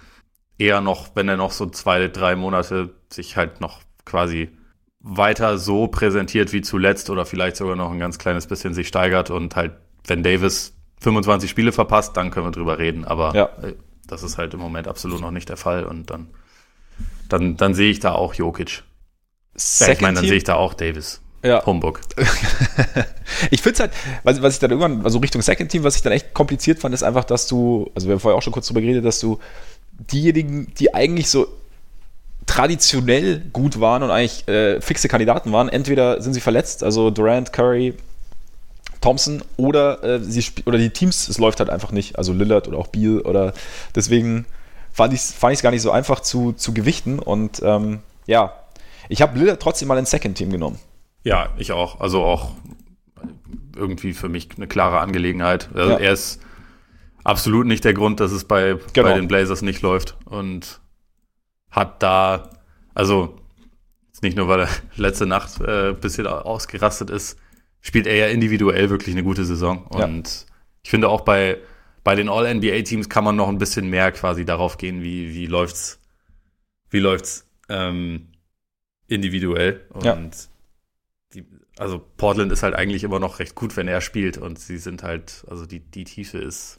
eher noch, wenn er noch so zwei, drei Monate sich halt noch quasi weiter so präsentiert wie zuletzt oder vielleicht sogar noch ein ganz kleines bisschen sich steigert und halt, wenn Davis 25 Spiele verpasst, dann können wir drüber reden. Aber ja. Äh, das ist halt im Moment absolut noch nicht der Fall und dann, dann, dann sehe ich da auch Jokic. Ja, ich meine, dann sehe ich da auch Davis. Ja. Humbug. ich finde es halt, was, was ich dann irgendwann, also Richtung Second Team, was ich dann echt kompliziert fand, ist einfach, dass du, also wir haben vorher auch schon kurz drüber geredet, dass du diejenigen, die eigentlich so traditionell gut waren und eigentlich äh, fixe Kandidaten waren, entweder sind sie verletzt, also Durant, Curry, Thompson, oder, äh, sie oder die Teams, es läuft halt einfach nicht, also Lillard oder auch Beal oder deswegen fand ich es fand gar nicht so einfach zu, zu gewichten und ähm, ja, ich habe Lillard trotzdem mal ins Second Team genommen. Ja, ich auch. Also auch irgendwie für mich eine klare Angelegenheit. Also ja. Er ist absolut nicht der Grund, dass es bei, genau. bei den Blazers nicht läuft. Und hat da, also nicht nur, weil er letzte Nacht äh, ein bisschen ausgerastet ist, spielt er ja individuell wirklich eine gute Saison. Und ja. ich finde auch bei, bei den All-NBA-Teams kann man noch ein bisschen mehr quasi darauf gehen, wie, wie läuft's, wie läuft's ähm, individuell. Und ja die, also Portland ist halt eigentlich immer noch recht gut, wenn er spielt und sie sind halt, also die, die Tiefe ist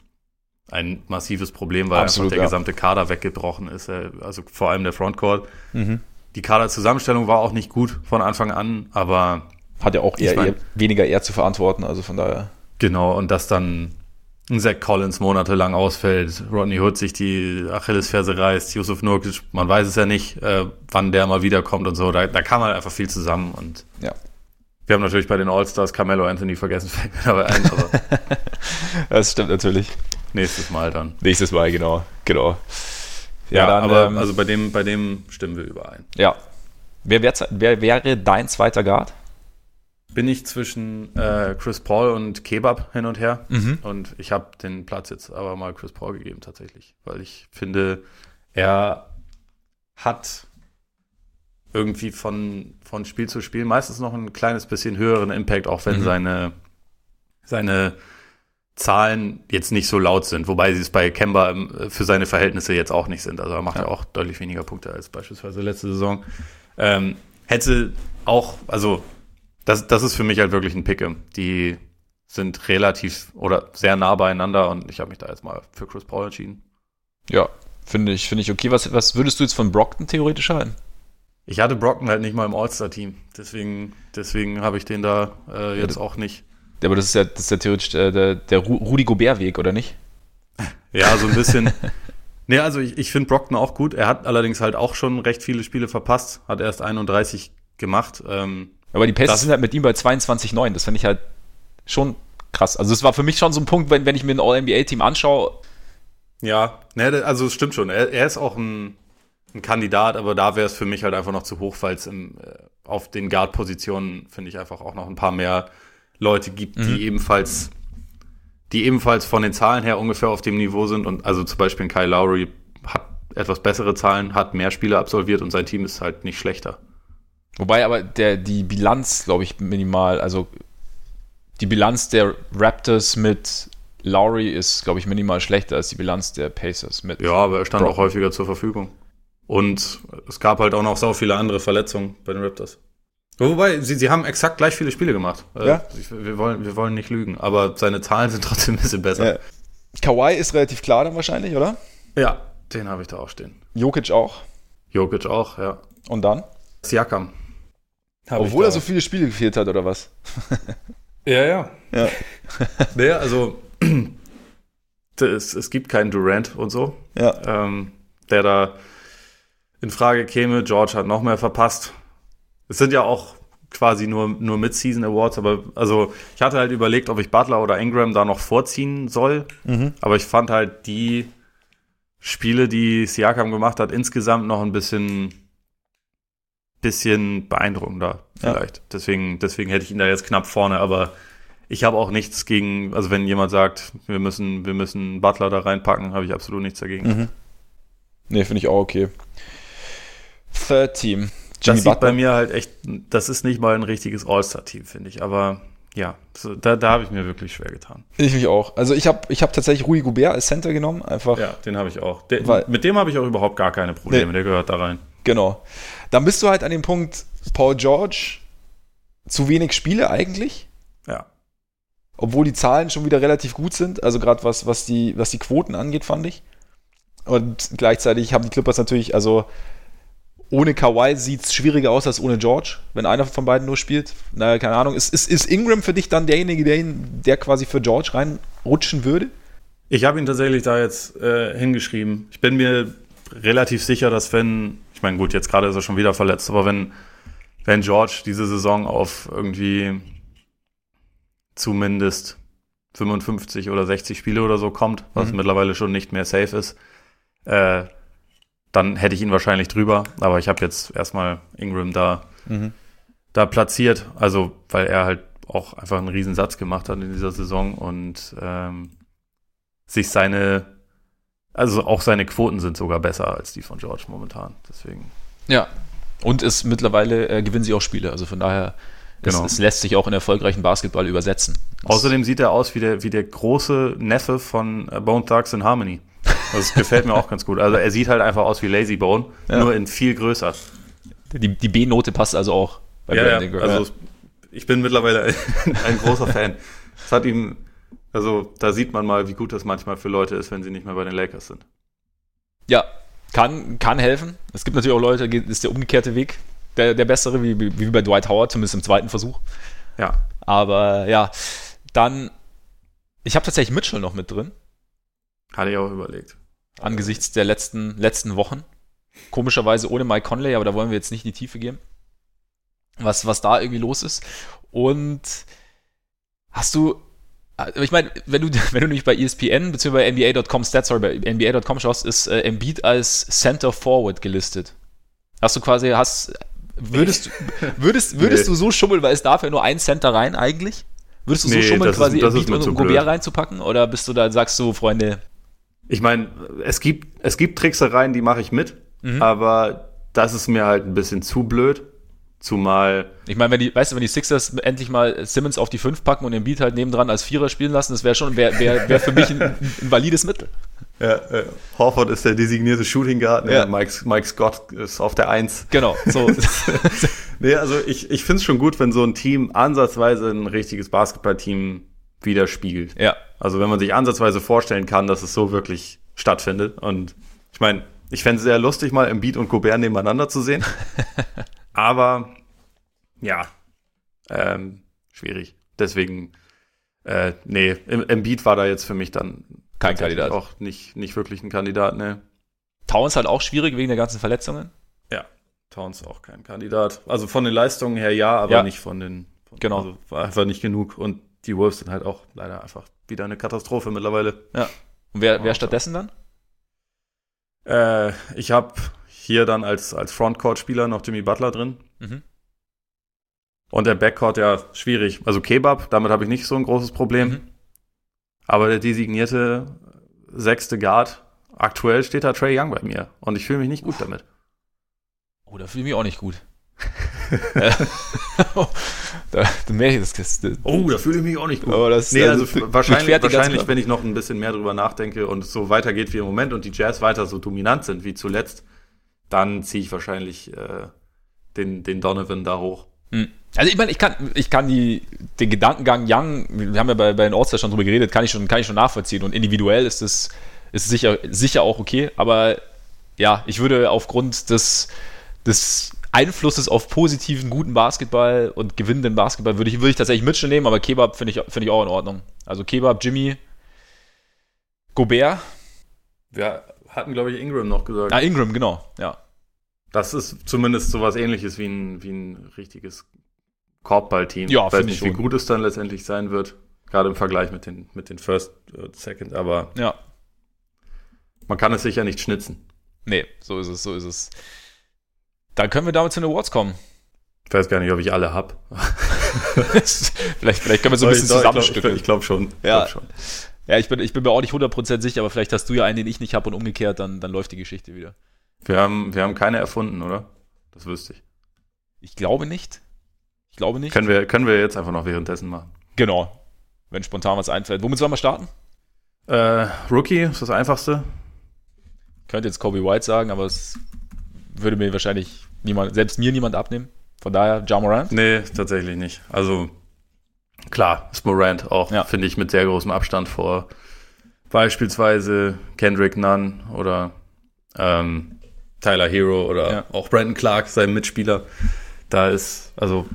ein massives Problem, weil Absolut, einfach der ja. gesamte Kader weggebrochen ist, äh, also vor allem der Frontcourt. Mhm. Die Kaderzusammenstellung war auch nicht gut von Anfang an, aber hat ja auch eher, mein, eher, weniger er zu verantworten, also von daher. Genau, und dass dann Zach Collins monatelang ausfällt, Rodney Hood sich die Achillesferse reißt, Yusuf Nurkic, man weiß es ja nicht, äh, wann der mal wiederkommt und so, da, da kam halt einfach viel zusammen und ja. Wir haben natürlich bei den All-Stars Carmelo Anthony vergessen, fällt mir dabei ein. Aber das stimmt natürlich. Nächstes Mal dann. Nächstes Mal, genau. genau. Ja, dann, aber ähm, also bei dem, bei dem stimmen wir überein. Ja. Wer, wär, wer wäre dein zweiter Guard? Bin ich zwischen äh, Chris Paul und Kebab hin und her. Mhm. Und ich habe den Platz jetzt aber mal Chris Paul gegeben, tatsächlich. Weil ich finde, er hat irgendwie von, von Spiel zu Spiel meistens noch ein kleines bisschen höheren Impact, auch wenn mhm. seine, seine Zahlen jetzt nicht so laut sind, wobei sie es bei Kemba ähm, für seine Verhältnisse jetzt auch nicht sind. Also er macht ja, ja auch deutlich weniger Punkte als beispielsweise letzte Saison. Ähm, hätte auch, also das, das ist für mich halt wirklich ein Picke. Die sind relativ oder sehr nah beieinander und ich habe mich da jetzt mal für Chris Paul entschieden. Ja, finde ich, finde ich okay. Was, was würdest du jetzt von Brockton theoretisch halten? Ich hatte Brockton halt nicht mal im All-Star-Team. Deswegen, deswegen habe ich den da äh, jetzt ja, auch nicht. Aber das ist ja, das ist ja theoretisch der, der, der Rudi Gobert-Weg, oder nicht? Ja, so ein bisschen. nee, also ich, ich finde Brockton auch gut. Er hat allerdings halt auch schon recht viele Spiele verpasst. Hat erst 31 gemacht. Ähm, Aber die Pacers sind halt mit ihm bei 22,9. Das finde ich halt schon krass. Also es war für mich schon so ein Punkt, wenn, wenn ich mir ein All-NBA-Team anschaue. Ja, ne, also es stimmt schon. Er, er ist auch ein ein Kandidat, aber da wäre es für mich halt einfach noch zu hoch, weil es im, äh, auf den Guard-Positionen, finde ich, einfach auch noch ein paar mehr Leute gibt, mhm. die ebenfalls, die ebenfalls von den Zahlen her ungefähr auf dem Niveau sind. Und also zum Beispiel Kyle Lowry hat etwas bessere Zahlen, hat mehr Spiele absolviert und sein Team ist halt nicht schlechter. Wobei aber der, die Bilanz, glaube ich, minimal, also die Bilanz der Raptors mit Lowry ist, glaube ich, minimal schlechter als die Bilanz der Pacers mit. Ja, aber er stand Brock. auch häufiger zur Verfügung. Und es gab halt auch noch so viele andere Verletzungen bei den Raptors. Wobei, sie, sie haben exakt gleich viele Spiele gemacht. Äh, ja? Wir, wollen, wir wollen nicht lügen, aber seine Zahlen sind trotzdem ein bisschen besser. Ja. Kawhi ist relativ klar dann wahrscheinlich, oder? Ja, den habe ich da auch stehen. Jokic auch? Jokic auch, ja. Und dann? Siakam. Obwohl er so viele Spiele gefehlt hat, oder was? ja, ja. Ja. naja, also es, es gibt keinen Durant und so. Ja. Ähm, der da in Frage käme. George hat noch mehr verpasst. Es sind ja auch quasi nur, nur Mid-Season Awards, aber also ich hatte halt überlegt, ob ich Butler oder Ingram da noch vorziehen soll. Mhm. Aber ich fand halt die Spiele, die Siakam gemacht hat, insgesamt noch ein bisschen, bisschen beeindruckender vielleicht. Ja. Deswegen, deswegen hätte ich ihn da jetzt knapp vorne, aber ich habe auch nichts gegen, also wenn jemand sagt, wir müssen, wir müssen Butler da reinpacken, habe ich absolut nichts dagegen. Mhm. Nee, finde ich auch okay. Third Team. Jimmy das sieht bei mir halt echt, das ist nicht mal ein richtiges All-Star-Team, finde ich. Aber ja, so, da, da habe ich mir wirklich schwer getan. Ich mich auch. Also ich habe ich hab tatsächlich Rui Goubert als Center genommen, einfach. Ja, den habe ich auch. Der, weil, mit dem habe ich auch überhaupt gar keine Probleme. Nee. Der gehört da rein. Genau. Dann bist du halt an dem Punkt, Paul George, zu wenig Spiele eigentlich. Ja. Obwohl die Zahlen schon wieder relativ gut sind. Also gerade was, was, die, was die Quoten angeht, fand ich. Und gleichzeitig haben die Clippers natürlich, also ohne Kawhi sieht es schwieriger aus als ohne George, wenn einer von beiden nur spielt. Naja, keine Ahnung. Ist, ist, ist Ingram für dich dann derjenige, der, der quasi für George reinrutschen würde? Ich habe ihn tatsächlich da jetzt äh, hingeschrieben. Ich bin mir relativ sicher, dass wenn, ich meine, gut, jetzt gerade ist er schon wieder verletzt, aber wenn, wenn George diese Saison auf irgendwie zumindest 55 oder 60 Spiele oder so kommt, was mhm. mittlerweile schon nicht mehr safe ist, äh, dann hätte ich ihn wahrscheinlich drüber. Aber ich habe jetzt erstmal Ingram da, mhm. da platziert. Also, weil er halt auch einfach einen Riesensatz gemacht hat in dieser Saison und ähm, sich seine, also auch seine Quoten sind sogar besser als die von George momentan. Deswegen. Ja. Und es mittlerweile äh, gewinnen sie auch Spiele. Also von daher, es, genau. es lässt sich auch in erfolgreichen Basketball übersetzen. Außerdem sieht er aus wie der, wie der große Neffe von äh, Bone Thugs in Harmony. Das gefällt mir auch ganz gut. Also er sieht halt einfach aus wie Lazy Bone, ja. nur in viel größer. Die, die B-Note passt also auch bei ja, ja, also ich bin mittlerweile ein großer Fan. Es hat ihm, also da sieht man mal, wie gut das manchmal für Leute ist, wenn sie nicht mehr bei den Lakers sind. Ja, kann, kann helfen. Es gibt natürlich auch Leute, ist der umgekehrte Weg der, der bessere, wie, wie bei Dwight Howard, zumindest im zweiten Versuch. Ja. Aber ja, dann, ich habe tatsächlich Mitchell noch mit drin. Hatte ich auch überlegt. Angesichts der letzten, letzten Wochen. Komischerweise ohne Mike Conley, aber da wollen wir jetzt nicht in die Tiefe gehen. Was, was da irgendwie los ist. Und hast du, ich meine, wenn du, wenn du nämlich bei ESPN bzw. bei NBA.com Stats, sorry, bei NBA.com schaust, ist äh, Embiid als Center Forward gelistet. Hast du quasi, hast, würdest, würdest, würdest nee. du so schummeln, weil es darf ja nur ein Center rein eigentlich? Würdest du so nee, schummeln, quasi ist, Embiid und Gobert blöd. reinzupacken? Oder bist du da, sagst du, Freunde? Ich meine, es gibt, es gibt Tricksereien, die mache ich mit, mhm. aber das ist mir halt ein bisschen zu blöd. Zumal. Ich meine, wenn die, weißt du, wenn die Sixers endlich mal Simmons auf die 5 packen und den Beat halt nebendran als Vierer spielen lassen, das wäre schon, wäre wär, wär für mich ein, ein, valides Mittel. Ja, äh, Horford ist der designierte Shooting Guard, ne? ja. Mike, Mike Scott ist auf der 1. Genau, so. nee, also ich, ich finde es schon gut, wenn so ein Team ansatzweise ein richtiges Basketballteam widerspiegelt. Ja. Also wenn man sich ansatzweise vorstellen kann, dass es so wirklich stattfindet. Und ich meine, ich fände es sehr lustig, mal Embiid und Gobert nebeneinander zu sehen. Aber ja, ähm, schwierig. Deswegen, äh, nee, Embiid war da jetzt für mich dann kein Kandidat. Auch nicht, nicht wirklich ein Kandidat, ne. Towns halt auch schwierig wegen der ganzen Verletzungen. Ja, Towns auch kein Kandidat. Also von den Leistungen her ja, aber ja. nicht von den. Von, genau. Also war einfach nicht genug. Und die Wolves sind halt auch leider einfach wieder eine Katastrophe mittlerweile. Ja. Und wer, wer stattdessen dann? Äh, ich habe hier dann als, als Frontcourt-Spieler noch Jimmy Butler drin. Mhm. Und der Backcourt ja schwierig. Also Kebab, damit habe ich nicht so ein großes Problem. Mhm. Aber der designierte sechste Guard, aktuell steht da Trey Young bei mir. Und ich fühle mich nicht gut damit. Oh, da fühle ich mich auch nicht gut. da, da das, das, das, oh, da fühle ich mich auch nicht gut. Aber das, nee, also, also wahrscheinlich, wahrscheinlich wenn ich noch ein bisschen mehr drüber nachdenke und es so weitergeht wie im Moment und die Jazz weiter so dominant sind wie zuletzt, dann ziehe ich wahrscheinlich äh, den, den Donovan da hoch. Hm. Also ich meine, ich kann, ich kann die, den Gedankengang Young, wir haben ja bei, bei den Allstars schon drüber geredet, kann ich schon, kann ich schon nachvollziehen. Und individuell ist es ist sicher, sicher auch okay. Aber ja, ich würde aufgrund des, des Einflusses auf positiven, guten Basketball und gewinnenden Basketball würde ich, würde ich tatsächlich Mitchell nehmen, aber Kebab finde ich, finde ich auch in Ordnung. Also Kebab, Jimmy, Gobert. Ja, hatten, glaube ich, Ingram noch gesagt. Ah, Ingram, genau, ja. Das ist zumindest so was ähnliches wie ein, wie ein richtiges Korbballteam. Ja, ich weiß nicht, wie gut es dann letztendlich sein wird. Gerade im Vergleich mit den, mit den First, uh, Second, aber ja. man kann es sicher nicht schnitzen. Nee, so ist es, so ist es. Dann können wir damit zu den Awards kommen. Ich weiß gar nicht, ob ich alle habe. vielleicht, vielleicht können wir so ein bisschen zusammenstücken. Ich glaube glaub schon. Ja. Glaub schon. Ja, ich bin, ich bin mir auch nicht 100% sicher, aber vielleicht hast du ja einen, den ich nicht habe und umgekehrt, dann, dann läuft die Geschichte wieder. Wir haben, wir haben keine erfunden, oder? Das wüsste ich. Ich glaube nicht. Ich glaube nicht. Können wir, können wir jetzt einfach noch währenddessen machen. Genau. Wenn spontan was einfällt. Womit sollen wir starten? Äh, Rookie ist das einfachste. könnte jetzt Kobe White sagen, aber es würde mir wahrscheinlich niemand, selbst mir niemand abnehmen. Von daher, Ja Morant? Nee, tatsächlich nicht. Also Klar, ist Morant auch, ja. finde ich, mit sehr großem Abstand vor beispielsweise Kendrick Nunn oder ähm, Tyler Hero oder ja. auch Brandon Clark, sein Mitspieler. Da ist also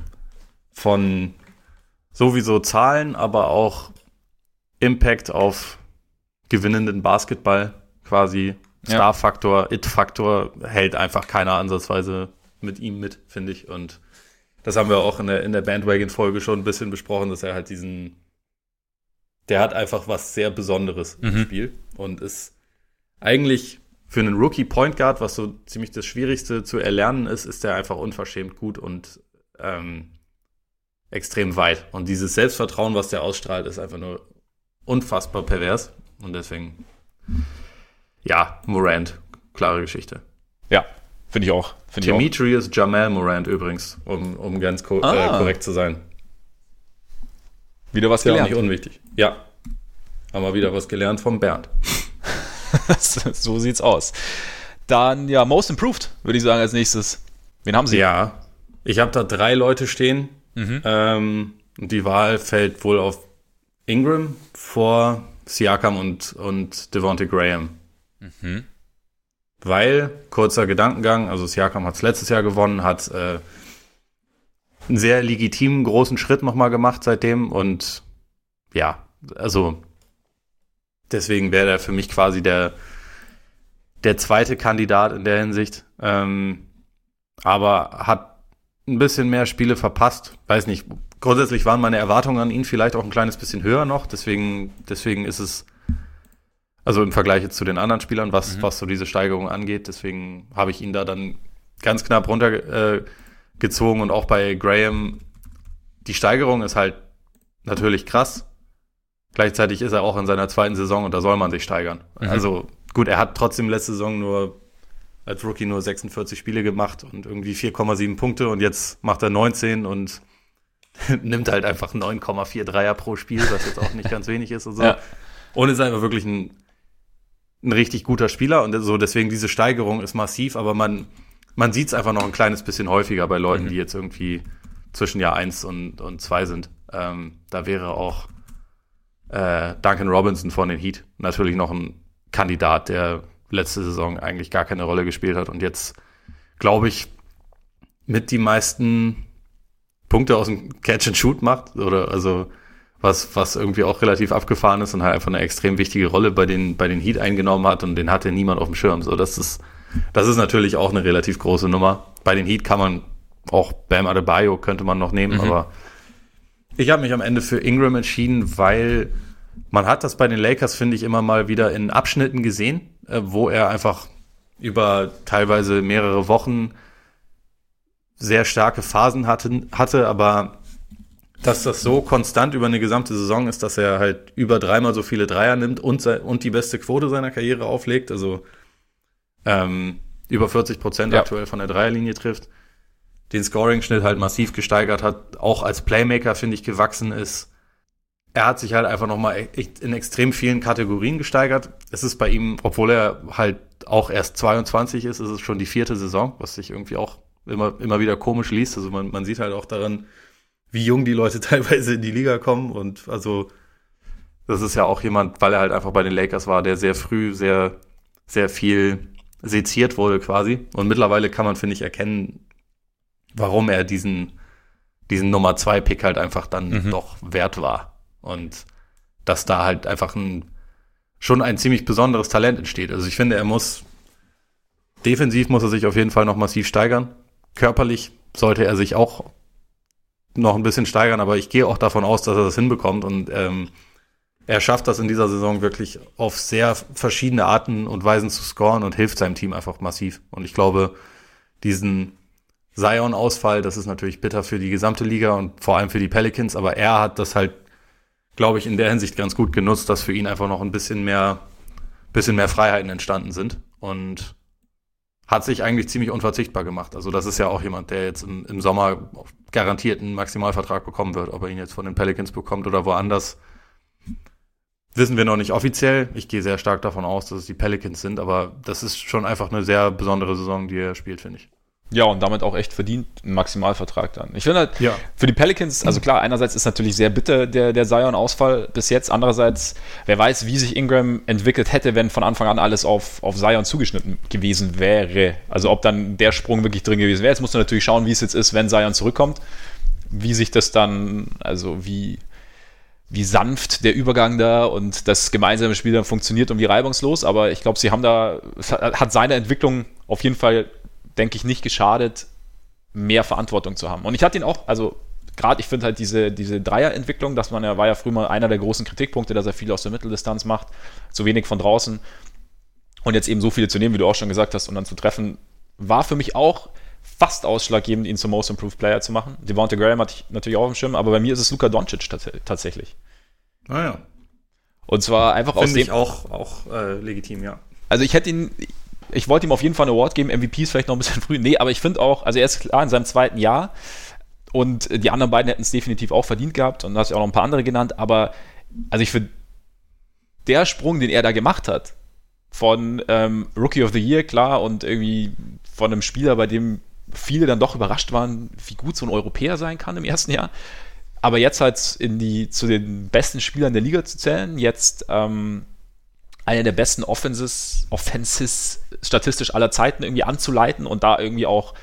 von sowieso Zahlen, aber auch Impact auf gewinnenden Basketball quasi. Star-Faktor, It-Faktor hält einfach keiner ansatzweise mit ihm mit, finde ich. Und das haben wir auch in der, in der Bandwagon-Folge schon ein bisschen besprochen, dass er halt diesen, der hat einfach was sehr Besonderes mhm. im Spiel und ist eigentlich für einen Rookie Point Guard, was so ziemlich das Schwierigste zu erlernen ist, ist der einfach unverschämt gut und ähm, extrem weit. Und dieses Selbstvertrauen, was der ausstrahlt, ist einfach nur unfassbar pervers. Und deswegen, ja, Morant, klare Geschichte. Ja, Finde ich auch. Find Demetrius ich auch. Jamal Morant übrigens, um, um ganz ko äh, ah. äh, korrekt zu sein. Wieder was gelernt. Ja, nicht unwichtig. Ja. Haben wir wieder was gelernt vom Bernd. so sieht's aus. Dann, ja, Most Improved, würde ich sagen, als nächstes. Wen haben Sie? Ja, ich habe da drei Leute stehen. Mhm. Ähm, die Wahl fällt wohl auf Ingram vor Siakam und, und Devontae Graham. Mhm weil, kurzer Gedankengang, also Siakam hat es letztes Jahr gewonnen, hat äh, einen sehr legitimen großen Schritt nochmal gemacht seitdem und ja, also deswegen wäre er für mich quasi der, der zweite Kandidat in der Hinsicht. Ähm, aber hat ein bisschen mehr Spiele verpasst. Weiß nicht, grundsätzlich waren meine Erwartungen an ihn vielleicht auch ein kleines bisschen höher noch. Deswegen, deswegen ist es, also im Vergleich jetzt zu den anderen Spielern, was, mhm. was so diese Steigerung angeht. Deswegen habe ich ihn da dann ganz knapp runtergezogen. Äh, und auch bei Graham, die Steigerung ist halt natürlich krass. Gleichzeitig ist er auch in seiner zweiten Saison und da soll man sich steigern. Mhm. Also gut, er hat trotzdem letzte Saison nur als Rookie nur 46 Spiele gemacht und irgendwie 4,7 Punkte und jetzt macht er 19 und nimmt halt einfach 9,4 Dreier pro Spiel, was jetzt auch nicht ganz wenig ist und so. Ja. Und ist einfach wirklich ein, ein richtig guter Spieler und so deswegen diese Steigerung ist massiv, aber man, man sieht es einfach noch ein kleines bisschen häufiger bei Leuten, mhm. die jetzt irgendwie zwischen Jahr 1 und, und 2 sind. Ähm, da wäre auch äh, Duncan Robinson von den Heat natürlich noch ein Kandidat, der letzte Saison eigentlich gar keine Rolle gespielt hat und jetzt, glaube ich, mit die meisten Punkte aus dem Catch and Shoot macht oder also was, was irgendwie auch relativ abgefahren ist und halt einfach eine extrem wichtige Rolle bei den, bei den Heat eingenommen hat und den hatte niemand auf dem Schirm. So, das ist, das ist natürlich auch eine relativ große Nummer. Bei den Heat kann man auch Bam Adebayo könnte man noch nehmen, mhm. aber ich habe mich am Ende für Ingram entschieden, weil man hat das bei den Lakers, finde ich, immer mal wieder in Abschnitten gesehen, äh, wo er einfach über teilweise mehrere Wochen sehr starke Phasen hatte, hatte, aber dass das so konstant über eine gesamte Saison ist, dass er halt über dreimal so viele Dreier nimmt und, und die beste Quote seiner Karriere auflegt, also ähm, über 40 Prozent ja. aktuell von der Dreierlinie trifft, den Scoring-Schnitt halt massiv gesteigert hat, auch als Playmaker, finde ich, gewachsen ist er hat sich halt einfach nochmal in extrem vielen Kategorien gesteigert. Es ist bei ihm, obwohl er halt auch erst 22 ist, ist es schon die vierte Saison, was sich irgendwie auch immer, immer wieder komisch liest. Also man, man sieht halt auch daran, wie jung die Leute teilweise in die Liga kommen. Und also das ist ja auch jemand, weil er halt einfach bei den Lakers war, der sehr früh sehr, sehr viel seziert wurde quasi. Und mittlerweile kann man, finde ich, erkennen, warum er diesen, diesen Nummer zwei Pick halt einfach dann mhm. doch wert war. Und dass da halt einfach ein, schon ein ziemlich besonderes Talent entsteht. Also ich finde, er muss, defensiv muss er sich auf jeden Fall noch massiv steigern. Körperlich sollte er sich auch noch ein bisschen steigern, aber ich gehe auch davon aus, dass er das hinbekommt und ähm, er schafft das in dieser Saison wirklich auf sehr verschiedene Arten und Weisen zu scoren und hilft seinem Team einfach massiv. Und ich glaube, diesen Zion-Ausfall, das ist natürlich bitter für die gesamte Liga und vor allem für die Pelicans, aber er hat das halt glaube ich, in der Hinsicht ganz gut genutzt, dass für ihn einfach noch ein bisschen mehr, bisschen mehr Freiheiten entstanden sind und hat sich eigentlich ziemlich unverzichtbar gemacht. Also das ist ja auch jemand, der jetzt im, im Sommer garantiert einen Maximalvertrag bekommen wird. Ob er ihn jetzt von den Pelicans bekommt oder woanders, wissen wir noch nicht offiziell. Ich gehe sehr stark davon aus, dass es die Pelicans sind, aber das ist schon einfach eine sehr besondere Saison, die er spielt, finde ich. Ja, und damit auch echt verdient einen Maximalvertrag dann. Ich finde halt, ja. für die Pelicans, also klar, einerseits ist natürlich sehr bitter der, der Zion-Ausfall bis jetzt, andererseits, wer weiß, wie sich Ingram entwickelt hätte, wenn von Anfang an alles auf, auf Zion zugeschnitten gewesen wäre. Also ob dann der Sprung wirklich drin gewesen wäre. Jetzt musst du natürlich schauen, wie es jetzt ist, wenn Zion zurückkommt, wie sich das dann, also wie, wie sanft der Übergang da und das gemeinsame Spiel dann funktioniert und wie reibungslos, aber ich glaube, sie haben da, hat seine Entwicklung auf jeden Fall denke ich, nicht geschadet, mehr Verantwortung zu haben. Und ich hatte ihn auch, also gerade, ich finde halt diese, diese Dreierentwicklung, dass man ja, war ja früher mal einer der großen Kritikpunkte, dass er viel aus der Mitteldistanz macht, zu wenig von draußen. Und jetzt eben so viele zu nehmen, wie du auch schon gesagt hast, und dann zu treffen, war für mich auch fast ausschlaggebend, ihn zum Most Improved Player zu machen. Devonta Graham hatte ich natürlich auch auf dem Schirm, aber bei mir ist es Luka Doncic tatsächlich. Naja. Ah, und zwar einfach Find aus dem. Ich auch, auch äh, legitim, ja. Also ich hätte ihn, ich wollte ihm auf jeden Fall einen Award geben. MVP ist vielleicht noch ein bisschen früh. Nee, aber ich finde auch, also er ist klar in seinem zweiten Jahr und die anderen beiden hätten es definitiv auch verdient gehabt und du hast ja auch noch ein paar andere genannt, aber also ich finde, der Sprung, den er da gemacht hat, von ähm, Rookie of the Year, klar, und irgendwie von einem Spieler, bei dem viele dann doch überrascht waren, wie gut so ein Europäer sein kann im ersten Jahr. Aber jetzt halt in die, zu den besten Spielern der Liga zu zählen, jetzt ähm, eine der besten Offenses, Offenses statistisch aller Zeiten irgendwie anzuleiten und da irgendwie auch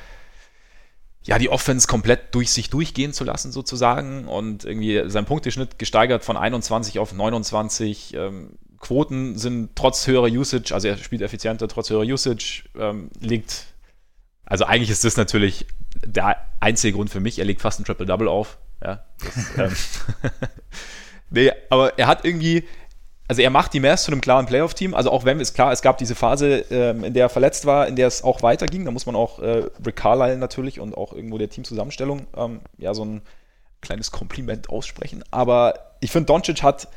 ja, die Offense komplett durch sich durchgehen zu lassen, sozusagen. Und irgendwie sein Punkteschnitt gesteigert von 21 auf 29. Ähm, Quoten sind trotz höherer Usage, also er spielt effizienter, trotz höherer Usage, ähm, liegt also eigentlich ist das natürlich der einzige Grund für mich. Er legt fast ein Triple-Double auf. Ja, das, ähm, nee, aber er hat irgendwie, also er macht die Mavs zu einem klaren Playoff-Team. Also auch wenn es klar, es gab diese Phase, ähm, in der er verletzt war, in der es auch weiterging. Da muss man auch äh, Rick Carlisle natürlich und auch irgendwo der Teamzusammenstellung ähm, ja so ein kleines Kompliment aussprechen. Aber ich finde, Doncic hat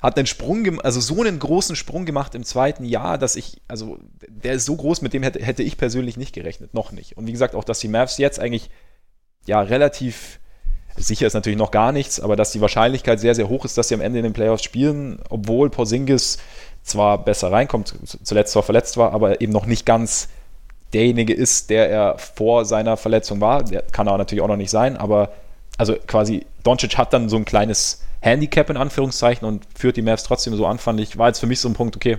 hat einen Sprung, also so einen großen Sprung gemacht im zweiten Jahr, dass ich, also der ist so groß, mit dem hätte, hätte ich persönlich nicht gerechnet, noch nicht. Und wie gesagt, auch, dass die Mavs jetzt eigentlich ja relativ sicher ist natürlich noch gar nichts, aber dass die Wahrscheinlichkeit sehr, sehr hoch ist, dass sie am Ende in den Playoffs spielen, obwohl Porzingis zwar besser reinkommt, zuletzt zwar verletzt war, aber eben noch nicht ganz derjenige ist, der er vor seiner Verletzung war. Der kann er natürlich auch noch nicht sein, aber also quasi Doncic hat dann so ein kleines Handicap in Anführungszeichen und führt die Mavs trotzdem so an, fand ich, war jetzt für mich so ein Punkt, okay,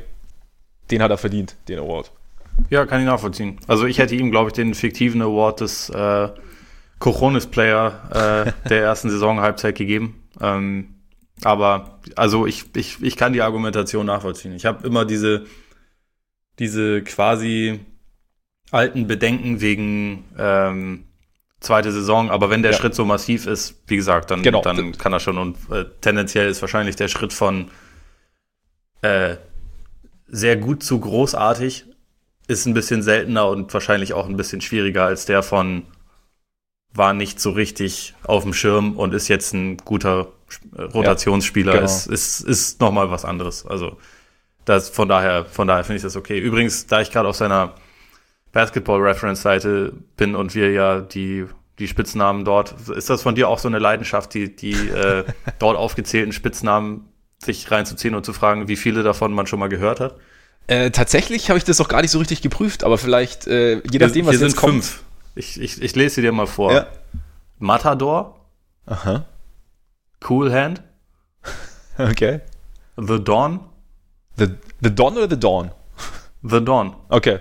den hat er verdient, den Award. Ja, kann ich nachvollziehen. Also ich hätte ihm, glaube ich, den fiktiven Award des äh, Cojones-Player äh, der ersten Saison-Halbzeit gegeben. Ähm, aber also ich, ich, ich kann die Argumentation nachvollziehen. Ich habe immer diese, diese quasi alten Bedenken wegen ähm, zweite Saison, aber wenn der ja. Schritt so massiv ist, wie gesagt, dann, genau. dann kann er schon und äh, tendenziell ist wahrscheinlich der Schritt von äh, sehr gut zu großartig ist ein bisschen seltener und wahrscheinlich auch ein bisschen schwieriger als der von war nicht so richtig auf dem Schirm und ist jetzt ein guter Rotationsspieler, ja, genau. ist, ist, ist nochmal was anderes. Also das, von daher, von daher finde ich das okay. Übrigens, da ich gerade auf seiner Basketball-Reference-Seite bin und wir ja die, die Spitznamen dort. Ist das von dir auch so eine Leidenschaft, die, die äh, dort aufgezählten Spitznamen sich reinzuziehen und zu fragen, wie viele davon man schon mal gehört hat? Äh, tatsächlich habe ich das auch gar nicht so richtig geprüft, aber vielleicht, äh, je nachdem, was Hier jetzt kommt. Fünf. Ich, ich, ich lese sie dir mal vor. Ja. Matador. Aha. Cool Hand. Okay. The Dawn. The, the Dawn oder The Dawn? The Dawn. Okay.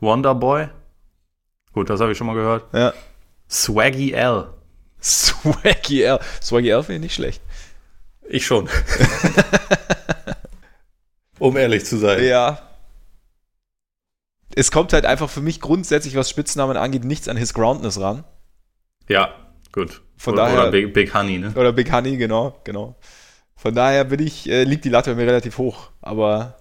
Wonder Boy. Gut, das habe ich schon mal gehört. Ja. Swaggy L. Swaggy L. Swaggy L finde ich nicht schlecht. Ich schon. um ehrlich zu sein. Ja. Es kommt halt einfach für mich grundsätzlich, was Spitznamen angeht, nichts an His Groundness ran. Ja, gut. Von oder, daher, oder Big, Big Honey, ne? Oder Big Honey, genau, genau. Von daher bin ich, äh, liegt die Latte bei mir relativ hoch. Aber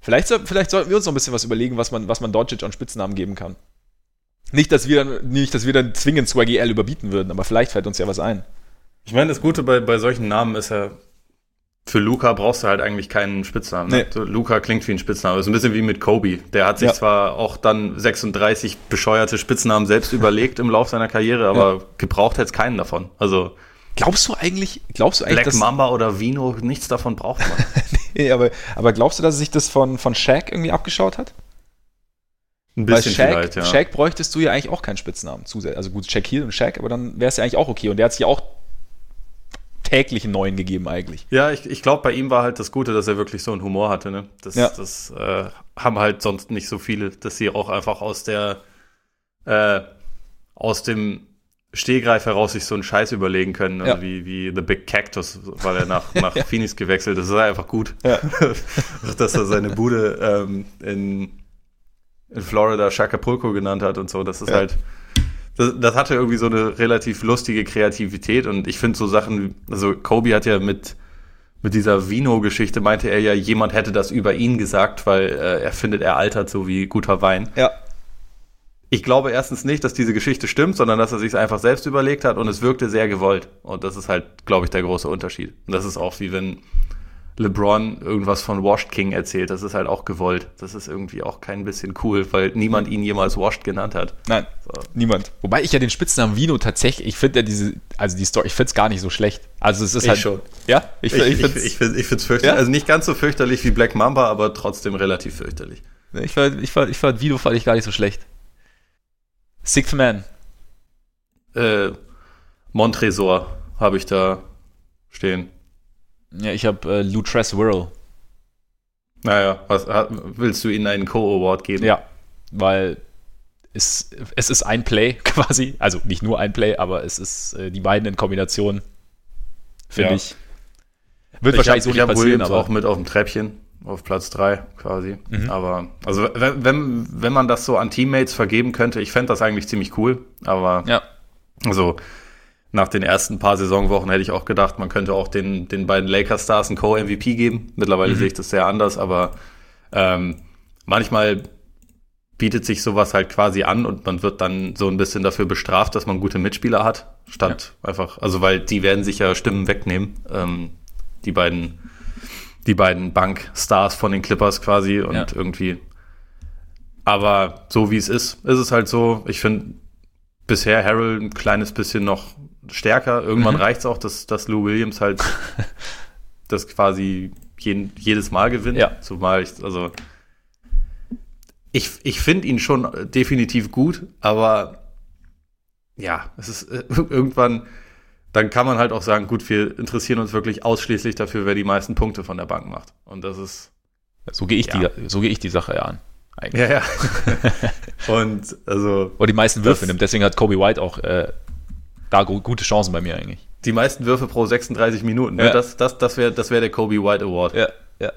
Vielleicht, so, vielleicht sollten wir uns noch ein bisschen was überlegen, was man, was man Doncic an Spitznamen geben kann. Nicht, dass wir dann, nicht, dass wir dann zwingend Swaggy L überbieten würden, aber vielleicht fällt uns ja was ein. Ich meine, das Gute bei, bei solchen Namen ist ja, für Luca brauchst du halt eigentlich keinen Spitznamen. Ne? Nee. Luca klingt wie ein Spitzname. Das ist ein bisschen wie mit Kobe. Der hat sich ja. zwar auch dann 36 bescheuerte Spitznamen selbst überlegt im Lauf seiner Karriere, aber ja. gebraucht hätte es keinen davon. Also Glaubst du eigentlich, glaubst du eigentlich, Black dass, Mamba oder Vino, nichts davon braucht man. nee, aber, aber glaubst du, dass er sich das von, von Shaq irgendwie abgeschaut hat? Ein bisschen Shaq, vielleicht, ja. Shaq bräuchtest du ja eigentlich auch keinen Spitznamen. Also gut, Shaq Hill und Shaq, aber dann wäre es ja eigentlich auch okay. Und der hat sich auch täglich einen neuen gegeben eigentlich. Ja, ich, ich glaube, bei ihm war halt das Gute, dass er wirklich so einen Humor hatte. Ne? Das, ja. das äh, haben halt sonst nicht so viele, dass sie auch einfach aus der äh, aus dem Stehgreif heraus sich so einen Scheiß überlegen können, also ja. wie, wie The Big Cactus, weil er nach, nach Phoenix gewechselt ist. Das ist einfach gut. Ja. Dass er seine Bude ähm, in, in Florida Chacapulco genannt hat und so. Das ist ja. halt, das, das hatte irgendwie so eine relativ lustige Kreativität und ich finde so Sachen, also Kobe hat ja mit, mit dieser Vino-Geschichte meinte er ja, jemand hätte das über ihn gesagt, weil äh, er findet, er altert so wie guter Wein. Ja ich glaube erstens nicht, dass diese Geschichte stimmt, sondern dass er sich einfach selbst überlegt hat und es wirkte sehr gewollt. Und das ist halt, glaube ich, der große Unterschied. Und das ist auch wie wenn LeBron irgendwas von Washed King erzählt. Das ist halt auch gewollt. Das ist irgendwie auch kein bisschen cool, weil niemand ihn jemals Washed genannt hat. Nein, so. niemand. Wobei ich ja den Spitznamen Vino tatsächlich, ich finde ja diese, also die Story, ich finde es gar nicht so schlecht. Also es ist ich halt. schon. Ja? Ich, ich, ich, ich, ich finde es fürchterlich. Ja? Also nicht ganz so fürchterlich wie Black Mamba, aber trotzdem relativ fürchterlich. Ich fand, ich fand, ich fand Vino fand ich gar nicht so schlecht. Sixth Man. Äh, Montresor habe ich da stehen. Ja, ich habe äh, Lutress Whirl. Naja, was, willst du ihnen einen Co-Award geben? Ja, weil es, es ist ein Play quasi. Also nicht nur ein Play, aber es ist äh, die beiden in Kombination, finde ja. ich. Wird ich wahrscheinlich hab, so nicht passieren, aber auch mit auf dem Treppchen. auf Platz drei quasi. Mhm. Aber also wenn, wenn, wenn man das so an Teammates vergeben könnte, ich fände das eigentlich ziemlich cool. Aber ja. also nach den ersten paar Saisonwochen hätte ich auch gedacht, man könnte auch den, den beiden Lakers-Stars einen Co-MVP geben. Mittlerweile mhm. sehe ich das sehr anders, aber ähm, manchmal bietet sich sowas halt quasi an und man wird dann so ein bisschen dafür bestraft, dass man gute Mitspieler hat, statt ja. einfach, also weil die werden sich ja Stimmen wegnehmen, ähm, die beiden, die beiden Bankstars von den Clippers quasi und ja. irgendwie. Aber so wie es ist, ist es halt so. Ich finde bisher Harold ein kleines bisschen noch stärker. Irgendwann mhm. reicht es auch, dass, dass Lou Williams halt das quasi jeden, jedes Mal gewinnt. Ja. Zumal ich, also ich, ich finde ihn schon definitiv gut, aber ja, es ist äh, irgendwann, dann kann man halt auch sagen, gut, wir interessieren uns wirklich ausschließlich dafür, wer die meisten Punkte von der Bank macht. Und das ist. So gehe ich, ja. die, so geh ich die Sache ja an. Eigentlich. Ja, ja. Und also. Oder die meisten Würfe nimmt. Deswegen hat Kobe White auch äh, da gute Chancen bei mir eigentlich. Die meisten Würfe pro 36 Minuten. Ne? Ja. Das, das, das wäre das wär der Kobe White Award. Ja, ja.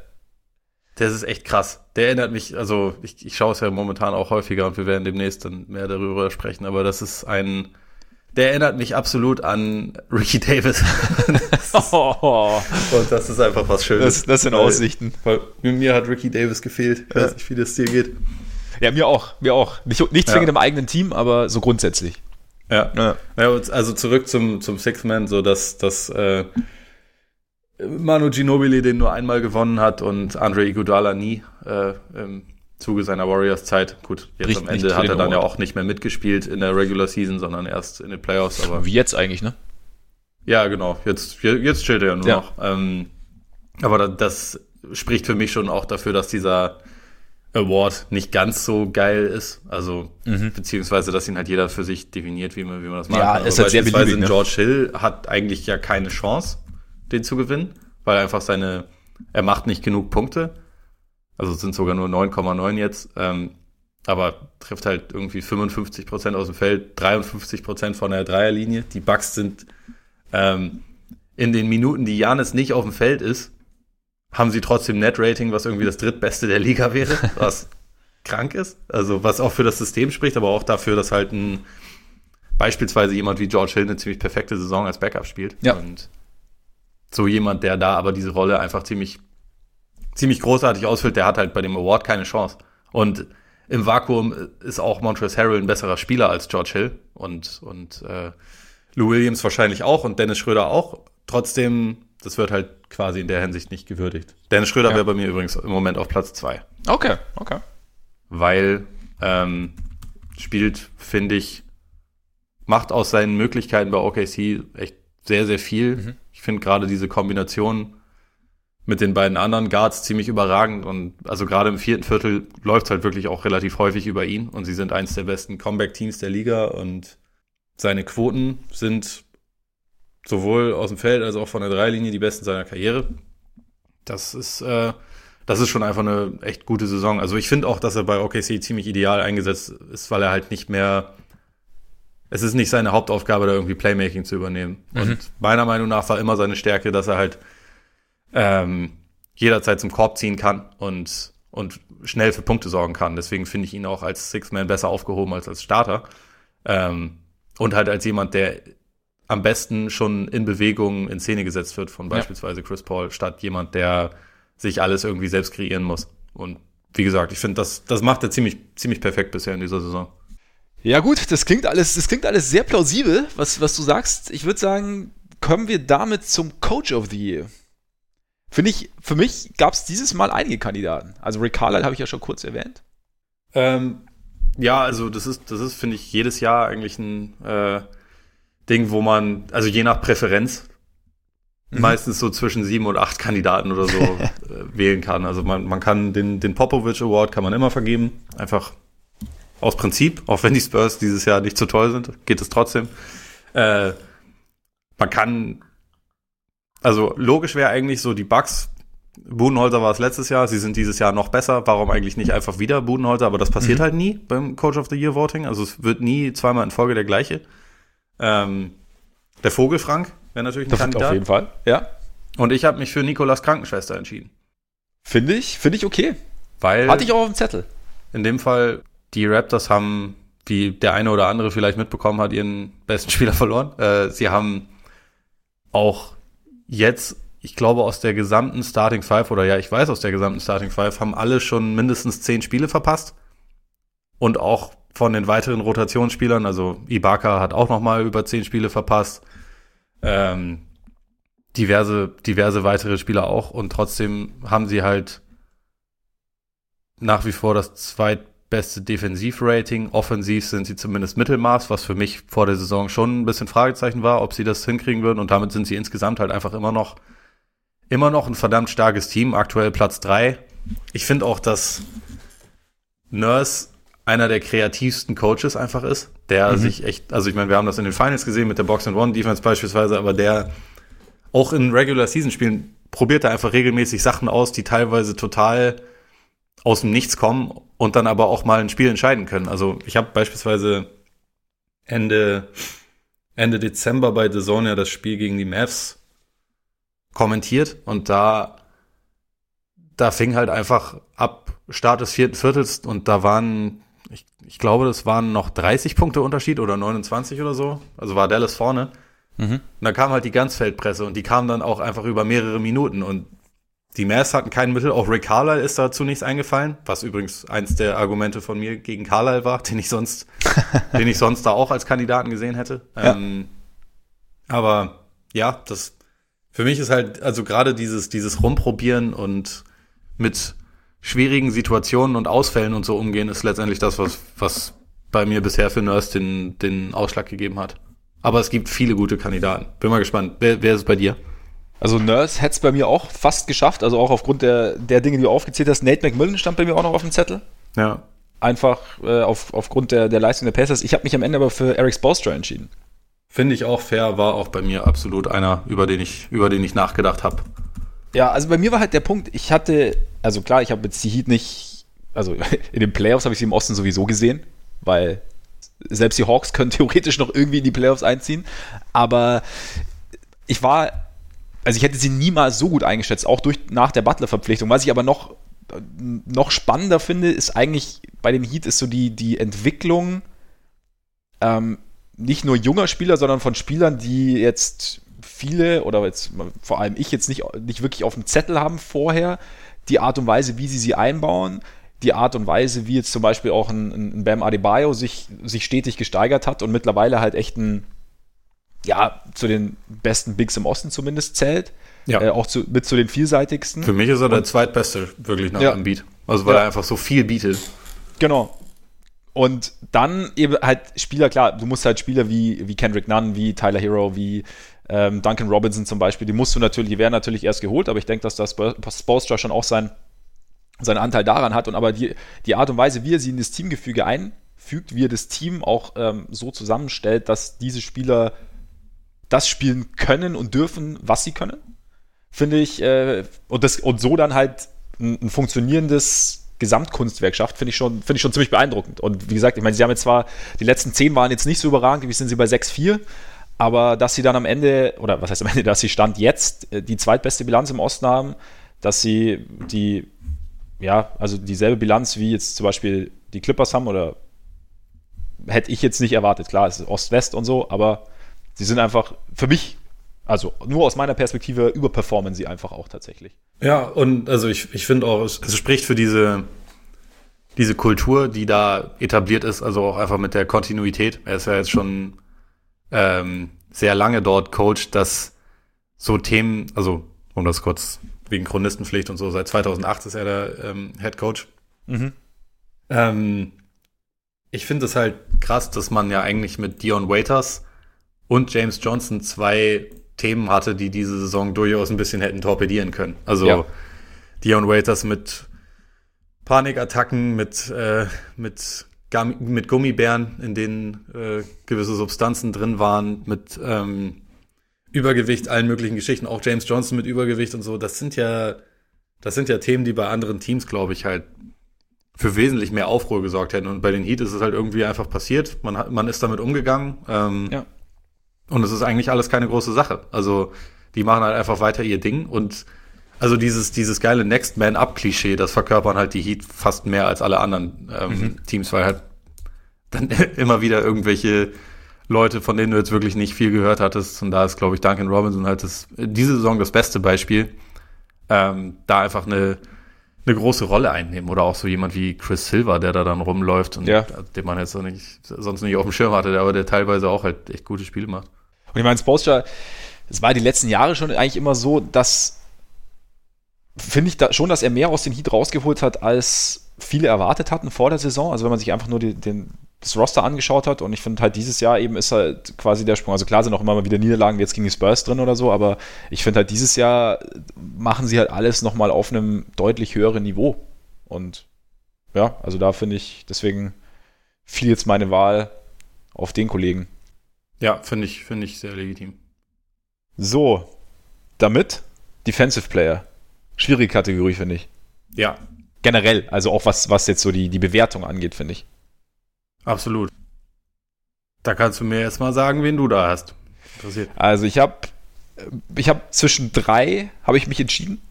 Das ist echt krass. Der erinnert mich, also ich, ich schaue es ja momentan auch häufiger und wir werden demnächst dann mehr darüber sprechen, aber das ist ein, der erinnert mich absolut an Ricky Davis. das oh. Und das ist einfach was Schönes. Das, das sind weil, Aussichten. Weil mir hat Ricky Davis gefehlt. Ich weiß nicht, wie das dir geht. Ja, mir auch, mir auch. Nicht, nicht zwingend ja. im eigenen Team, aber so grundsätzlich. Ja. ja. also zurück zum, zum Six-Man, so dass, dass äh, Manu Ginobili den nur einmal gewonnen hat und Andre Iguodala nie äh, im Zuge seiner Warriors-Zeit. Gut, jetzt Bricht am Ende hat er dann ja auch nicht mehr mitgespielt in der Regular Season, sondern erst in den Playoffs. Aber Wie jetzt eigentlich, ne? Ja, genau. Jetzt, jetzt chillt er ja nur ja. noch. Ähm, aber das spricht für mich schon auch dafür, dass dieser Award nicht ganz so geil ist. Also, mhm. beziehungsweise, dass ihn halt jeder für sich definiert, wie man, wie man das macht. Ja, ist halt sehr beliebig. Ne? George Hill hat eigentlich ja keine Chance, den zu gewinnen, weil einfach seine, er macht nicht genug Punkte. Also es sind sogar nur 9,9 jetzt. Ähm, aber trifft halt irgendwie 55 Prozent aus dem Feld, 53 Prozent von der Dreierlinie. Die Bucks sind ähm, in den Minuten, die Janis nicht auf dem Feld ist, haben sie trotzdem Net-Rating, was irgendwie das drittbeste der Liga wäre, was krank ist. Also was auch für das System spricht, aber auch dafür, dass halt ein beispielsweise jemand wie George Hill eine ziemlich perfekte Saison als Backup spielt. Ja. Und so jemand, der da aber diese Rolle einfach ziemlich, ziemlich großartig ausfüllt, der hat halt bei dem Award keine Chance. Und im Vakuum ist auch Montrezl Harrell ein besserer Spieler als George Hill und, und äh, Lou Williams wahrscheinlich auch und Dennis Schröder auch. Trotzdem das wird halt quasi in der Hinsicht nicht gewürdigt. Dennis Schröder ja. wäre bei mir übrigens im Moment auf Platz zwei. Okay, okay. Weil ähm, spielt, finde ich, macht aus seinen Möglichkeiten bei OKC echt sehr, sehr viel. Mhm. Ich finde gerade diese Kombination mit den beiden anderen Guards ziemlich überragend und also gerade im vierten Viertel läuft es halt wirklich auch relativ häufig über ihn und sie sind eins der besten Comeback-Teams der Liga und seine Quoten sind sowohl aus dem Feld als auch von der Dreilinie die besten seiner Karriere. Das ist, äh, das ist schon einfach eine echt gute Saison. Also ich finde auch, dass er bei OKC ziemlich ideal eingesetzt ist, weil er halt nicht mehr, es ist nicht seine Hauptaufgabe, da irgendwie Playmaking zu übernehmen. Mhm. Und meiner Meinung nach war immer seine Stärke, dass er halt ähm, jederzeit zum Korb ziehen kann und, und schnell für Punkte sorgen kann. Deswegen finde ich ihn auch als Six-Man besser aufgehoben als als Starter. Ähm, und halt als jemand, der am besten schon in Bewegung in Szene gesetzt wird von beispielsweise ja. Chris Paul, statt jemand, der sich alles irgendwie selbst kreieren muss. Und wie gesagt, ich finde, das, das macht er ziemlich, ziemlich perfekt bisher in dieser Saison. Ja, gut, das klingt alles, das klingt alles sehr plausibel, was, was du sagst. Ich würde sagen, kommen wir damit zum Coach of the Year. Finde ich, für mich gab es dieses Mal einige Kandidaten. Also Rick Carlisle habe ich ja schon kurz erwähnt. Ähm, ja, also das ist, das ist, finde ich, jedes Jahr eigentlich ein äh, Ding, wo man, also je nach Präferenz, mhm. meistens so zwischen sieben und acht Kandidaten oder so äh, wählen kann. Also man, man kann den, den Popovich Award kann man immer vergeben. Einfach aus Prinzip, auch wenn die Spurs dieses Jahr nicht so toll sind, geht es trotzdem. Äh, man kann, also logisch wäre eigentlich so die Bugs. Budenholzer war es letztes Jahr, sie sind dieses Jahr noch besser. Warum eigentlich nicht einfach wieder Budenholzer? Aber das passiert mhm. halt nie beim Coach of the Year Voting. Also es wird nie zweimal in Folge der gleiche. Ähm, der Vogelfrank wäre natürlich ein das Kandidat. Auf jeden Fall, ja. Und ich habe mich für Nikolas Krankenschwester entschieden. Finde ich, finde ich okay. Weil Hatte ich auch auf dem Zettel. in dem Fall, die Raptors haben, wie der eine oder andere vielleicht mitbekommen hat, ihren besten Spieler verloren. Äh, sie haben auch jetzt, ich glaube, aus der gesamten Starting Five, oder ja, ich weiß aus der gesamten Starting Five, haben alle schon mindestens zehn Spiele verpasst. Und auch von den weiteren Rotationsspielern, also Ibaka hat auch noch mal über zehn Spiele verpasst. Ähm, diverse, diverse weitere Spieler auch. Und trotzdem haben sie halt nach wie vor das zweitbeste Defensivrating. Offensiv sind sie zumindest Mittelmaß, was für mich vor der Saison schon ein bisschen Fragezeichen war, ob sie das hinkriegen würden. Und damit sind sie insgesamt halt einfach immer noch, immer noch ein verdammt starkes Team. Aktuell Platz drei. Ich finde auch, dass Nurse einer der kreativsten Coaches einfach ist, der sich echt, also ich meine, wir haben das in den Finals gesehen mit der Box and One Defense beispielsweise, aber der auch in Regular Season Spielen probiert er einfach regelmäßig Sachen aus, die teilweise total aus dem Nichts kommen und dann aber auch mal ein Spiel entscheiden können. Also ich habe beispielsweise Ende, Ende Dezember bei The Zone ja das Spiel gegen die Mavs kommentiert und da, da fing halt einfach ab Start des vierten Viertels und da waren, ich, ich glaube, das waren noch 30 Punkte Unterschied oder 29 oder so. Also war Dallas vorne. Und dann kam halt die Ganzfeldpresse und die kam dann auch einfach über mehrere Minuten und die Mavs hatten kein Mittel, auch Rick Carlisle ist dazu nichts eingefallen, was übrigens eins der Argumente von mir gegen Carlisle war, den ich sonst, den ich sonst da auch als Kandidaten gesehen hätte. Ja. Ähm, aber ja, das für mich ist halt, also gerade dieses, dieses Rumprobieren und mit schwierigen Situationen und Ausfällen und so umgehen, ist letztendlich das, was, was bei mir bisher für Nurse den, den Ausschlag gegeben hat. Aber es gibt viele gute Kandidaten. Bin mal gespannt. Wer, wer ist es bei dir? Also Nurse hätte es bei mir auch fast geschafft, also auch aufgrund der, der Dinge, die du aufgezählt hast. Nate McMillan stand bei mir auch noch auf dem Zettel. Ja. Einfach äh, auf, aufgrund der, der Leistung der Pacers. Ich habe mich am Ende aber für Eric Spoelstra entschieden. Finde ich auch fair, war auch bei mir absolut einer, über den ich, über den ich nachgedacht habe. Ja, also bei mir war halt der Punkt, ich hatte, also klar, ich habe jetzt die Heat nicht, also in den Playoffs habe ich sie im Osten sowieso gesehen, weil selbst die Hawks können theoretisch noch irgendwie in die Playoffs einziehen, aber ich war, also ich hätte sie niemals so gut eingeschätzt, auch durch nach der Butler-Verpflichtung. Was ich aber noch, noch spannender finde, ist eigentlich bei den Heat ist so die, die Entwicklung ähm, nicht nur junger Spieler, sondern von Spielern, die jetzt viele oder jetzt vor allem ich jetzt nicht, nicht wirklich auf dem Zettel haben vorher, die Art und Weise, wie sie sie einbauen, die Art und Weise, wie jetzt zum Beispiel auch ein, ein Bam Adebayo sich, sich stetig gesteigert hat und mittlerweile halt echt ein, ja, zu den besten Bigs im Osten zumindest zählt. Ja. Äh, auch zu, mit zu den vielseitigsten. Für mich ist er der zweitbeste, wirklich nach Ja. dem Beat. Also weil Ja. er einfach so viel bietet. Genau. Und dann eben halt Spieler, klar, du musst halt Spieler wie, wie Kendrick Nunn, wie Tyler Hero, wie ähm, Duncan Robinson zum Beispiel, die musst du natürlich, die werden natürlich erst geholt, aber ich denke, dass das Spolstra schon auch sein, seinen Anteil daran hat und aber die, die Art und Weise, wie er sie in das Teamgefüge einfügt, wie er das Team auch ähm, so zusammenstellt, dass diese Spieler das spielen können und dürfen, was sie können, finde ich, äh, und, das, und so dann halt ein, ein funktionierendes Gesamtkunstwerk schafft, finde ich, schon, finde ich schon ziemlich beeindruckend. Und wie gesagt, ich meine, sie haben jetzt zwar, die letzten zehn waren jetzt nicht so überragend, wie sind sie bei 6-4, aber dass sie dann am Ende, oder was heißt am Ende, dass sie Stand jetzt äh, die zweitbeste Bilanz im Osten haben, dass sie die, ja, also dieselbe Bilanz wie jetzt zum Beispiel die Clippers haben, oder hätte ich jetzt nicht erwartet. Klar, es ist Ost-West und so, aber sie sind einfach für mich, also nur aus meiner Perspektive, überperformen sie einfach auch tatsächlich. Ja, und also ich, ich finde auch, es, es spricht für diese, diese Kultur, die da etabliert ist, also auch einfach mit der Kontinuität. Er ist ja jetzt schon ähm, sehr lange dort Coach, dass so Themen, also um das kurz wegen Chronistenpflicht und so, seit 2008 ist er der ähm, Head Coach. Ähm, ich finde es halt krass, dass man ja eigentlich mit Dion Waiters und James Johnson zwei Themen hatte, die diese Saison durchaus ein bisschen hätten torpedieren können. Also Ja. Dion Waiters mit Panikattacken, mit, äh, mit, mit Gummibären, in denen äh, gewisse Substanzen drin waren, mit ähm, Übergewicht, allen möglichen Geschichten, auch James Johnson mit Übergewicht und so. Das sind ja, das sind ja Themen, die bei anderen Teams, glaube ich, halt für wesentlich mehr Aufruhr gesorgt hätten. Und bei den Heat ist es halt irgendwie einfach passiert. Man, hat, man ist damit umgegangen. Ähm, Ja. Und es ist eigentlich alles keine große Sache. Also die machen halt einfach weiter ihr Ding. Und Also dieses, dieses geile Next Man Up-Klischee, das verkörpern halt die Heat fast mehr als alle anderen ähm, mhm. Teams, weil halt dann immer wieder irgendwelche Leute, von denen du jetzt wirklich nicht viel gehört hattest. Und da ist, glaube ich, Duncan Robinson halt das, diese Saison das beste Beispiel. Ähm, da einfach eine, eine große Rolle einnehmen. Oder auch so jemand wie Chris Silver, der da dann rumläuft und ja. den man jetzt noch nicht, sonst nicht auf dem Schirm hatte, aber der teilweise auch halt echt gute Spiele macht. Und ich meine, Spolstra, es war die letzten Jahre schon eigentlich immer so, dass finde ich da schon, dass er mehr aus den Heat rausgeholt hat, als viele erwartet hatten vor der Saison. Also wenn man sich einfach nur die, den, das Roster angeschaut hat und ich finde halt dieses Jahr eben ist halt quasi der Sprung. Also klar sind auch immer mal wieder Niederlagen jetzt gegen die Spurs drin oder so, aber ich finde halt dieses Jahr machen sie halt alles nochmal auf einem deutlich höheren Niveau. Und ja, also da finde ich, deswegen fiel jetzt meine Wahl auf den Kollegen. Ja, finde ich, finde ich sehr legitim. So, damit Defensive Player. Schwierige Kategorie, finde ich. Ja. Generell, also auch was, was jetzt so die, die Bewertung angeht, finde ich. Absolut. Da kannst du mir jetzt mal sagen, wen du da hast. Interessiert. Also ich habe ich habe zwischen drei habe ich mich entschieden.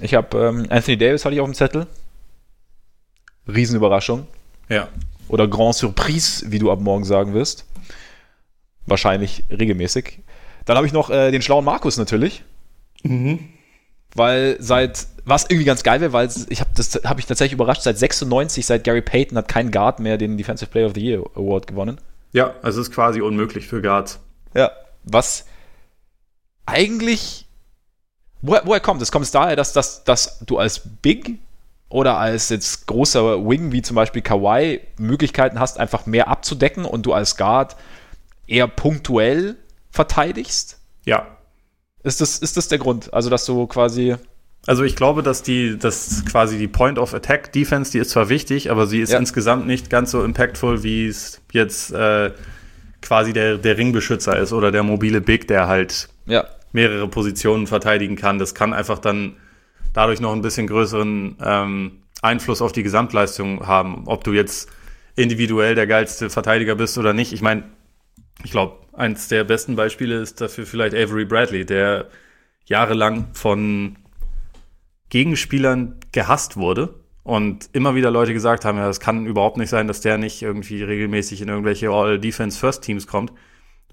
Ich habe ähm, Anthony Davis hatte ich auf dem Zettel. Riesenüberraschung. Ja. Oder Grand Surprise, wie du ab morgen sagen wirst. Wahrscheinlich regelmäßig. Dann habe ich noch äh, den schlauen Markus natürlich. Mhm weil seit, was irgendwie ganz geil wäre, weil ich habe das habe ich tatsächlich überrascht, seit 96, seit Gary Payton hat kein Guard mehr den Defensive Player of the Year Award gewonnen. Ja, also es ist quasi unmöglich für Guards. Ja, was eigentlich woher, woher kommt? Es kommt daher, dass, dass, dass du als Big oder als jetzt großer Wing wie zum Beispiel Kawhi Möglichkeiten hast, einfach mehr abzudecken und du als Guard eher punktuell verteidigst? Ja, ist das, ist das der Grund? Also, dass du quasi. Also ich glaube, dass die, dass quasi die Point of Attack Defense, die ist zwar wichtig, aber sie ist ja. insgesamt nicht ganz so impactful, wie es jetzt äh, quasi der, der Ringbeschützer ist oder der mobile Big, der halt ja. mehrere Positionen verteidigen kann. Das kann einfach dann dadurch noch ein bisschen größeren ähm, Einfluss auf die Gesamtleistung haben, ob du jetzt individuell der geilste Verteidiger bist oder nicht. Ich meine, ich glaube, eins der besten Beispiele ist dafür vielleicht Avery Bradley, der jahrelang von Gegenspielern gehasst wurde und immer wieder Leute gesagt haben, ja, es kann überhaupt nicht sein, dass der nicht irgendwie regelmäßig in irgendwelche All-Defense-First-Teams kommt,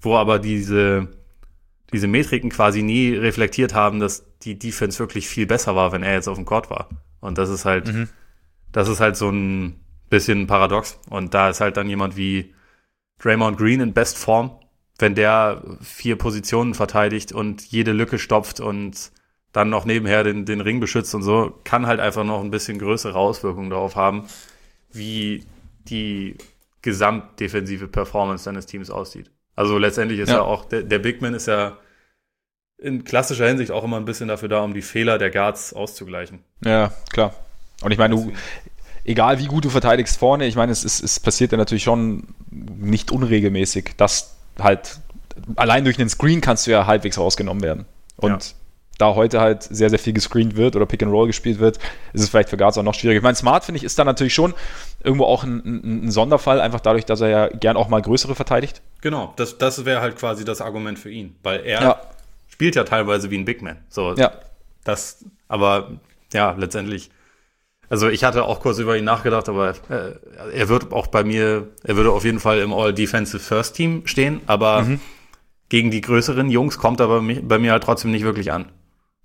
wo aber diese, diese Metriken quasi nie reflektiert haben, dass die Defense wirklich viel besser war, wenn er jetzt auf dem Court war. Und das ist halt, mhm. das ist halt so ein bisschen paradox. Und da ist halt dann jemand wie Draymond Green in Bestform, wenn der vier Positionen verteidigt und jede Lücke stopft und dann noch nebenher den, den Ring beschützt und so, kann halt einfach noch ein bisschen größere Auswirkungen darauf haben, wie die gesamtdefensive Performance deines Teams aussieht. Also letztendlich ist ja, ja auch, der, der Big Man ist ja in klassischer Hinsicht auch immer ein bisschen dafür da, um die Fehler der Guards auszugleichen. Ja, klar. Und ich meine, du, egal wie gut du verteidigst vorne, ich meine, es, es, es passiert ja natürlich schon nicht unregelmäßig, dass halt allein durch einen Screen kannst du ja halbwegs rausgenommen werden. Und ja. da heute halt sehr, sehr viel gescreent wird oder Pick and Roll gespielt wird, ist es vielleicht für Guards auch noch schwieriger. Ich meine, Smart, finde ich, ist da natürlich schon irgendwo auch ein, ein, ein, Sonderfall, einfach dadurch, dass er ja gern auch mal größere verteidigt. Genau, das, das wäre halt quasi das Argument für ihn, weil er ja. spielt ja teilweise wie ein Big Man. So, ja. Das, aber ja, letztendlich also ich hatte auch kurz über ihn nachgedacht, aber äh, er wird auch bei mir, er würde auf jeden Fall im All-Defensive First Team stehen, aber mhm. gegen die größeren Jungs kommt er bei, mich, bei mir halt trotzdem nicht wirklich an.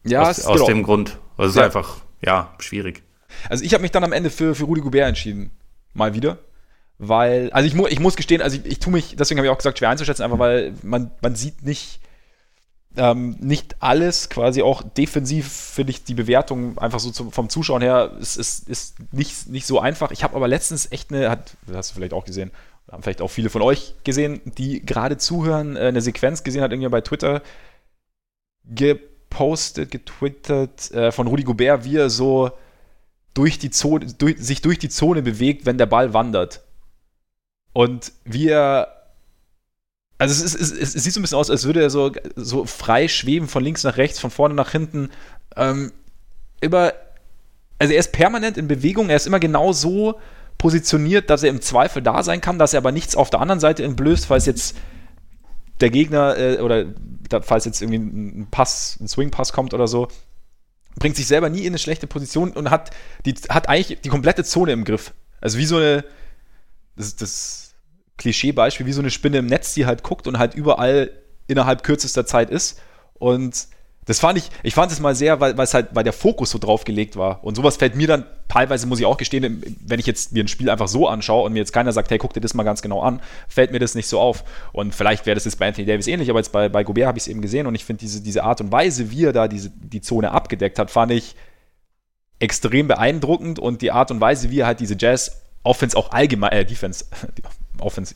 Ja, aus, aus dem Grund. Also es ja. ist einfach, ja, schwierig. Also ich habe mich dann am Ende für, für Rudi Goubert entschieden. Mal wieder. Weil, also ich, mu ich muss gestehen, also ich, ich tue mich, deswegen habe ich auch gesagt, schwer einzuschätzen, einfach weil man, man sieht nicht, ähm, nicht alles, quasi auch defensiv finde ich die Bewertung einfach so zum, vom Zuschauen her ist, ist, ist nicht, nicht so einfach. Ich habe aber letztens echt eine, hat, hast du vielleicht auch gesehen, haben vielleicht auch viele von euch gesehen, die gerade zuhören, äh, eine Sequenz gesehen hat, irgendwie bei Twitter gepostet, getwittert äh, von Rudi Gobert, wie er so durch die Zone, durch, sich durch die Zone bewegt, wenn der Ball wandert. Und wie er also es, ist, es, es, sieht so ein bisschen aus, als würde er so, so frei schweben von links nach rechts, von vorne nach hinten. Ähm, immer, also er ist permanent in Bewegung, er ist immer genau so positioniert, dass er im Zweifel da sein kann, dass er aber nichts auf der anderen Seite entblößt, falls jetzt der Gegner äh, oder da, falls jetzt irgendwie ein Pass, ein Swing-Pass kommt oder so. bringt sich selber nie in eine schlechte Position und hat, die, hat eigentlich die komplette Zone im Griff. Also wie so eine, das das Klischeebeispiel, wie so eine Spinne im Netz, die halt guckt und halt überall innerhalb kürzester Zeit ist. Und das fand ich, ich fand es mal sehr, weil, es halt, weil der Fokus so drauf gelegt war. Und sowas fällt mir dann teilweise, muss ich auch gestehen, wenn ich jetzt mir ein Spiel einfach so anschaue und mir jetzt keiner sagt, hey, guck dir das mal ganz genau an, fällt mir das nicht so auf. Und vielleicht wäre das jetzt bei Anthony Davis ähnlich, aber jetzt bei, bei Gobert habe ich es eben gesehen und ich finde diese, diese Art und Weise, wie er da diese, die Zone abgedeckt hat, fand ich extrem beeindruckend und die Art und Weise, wie er halt diese Jazz Offense auch allgemein, äh, Defense, Offense,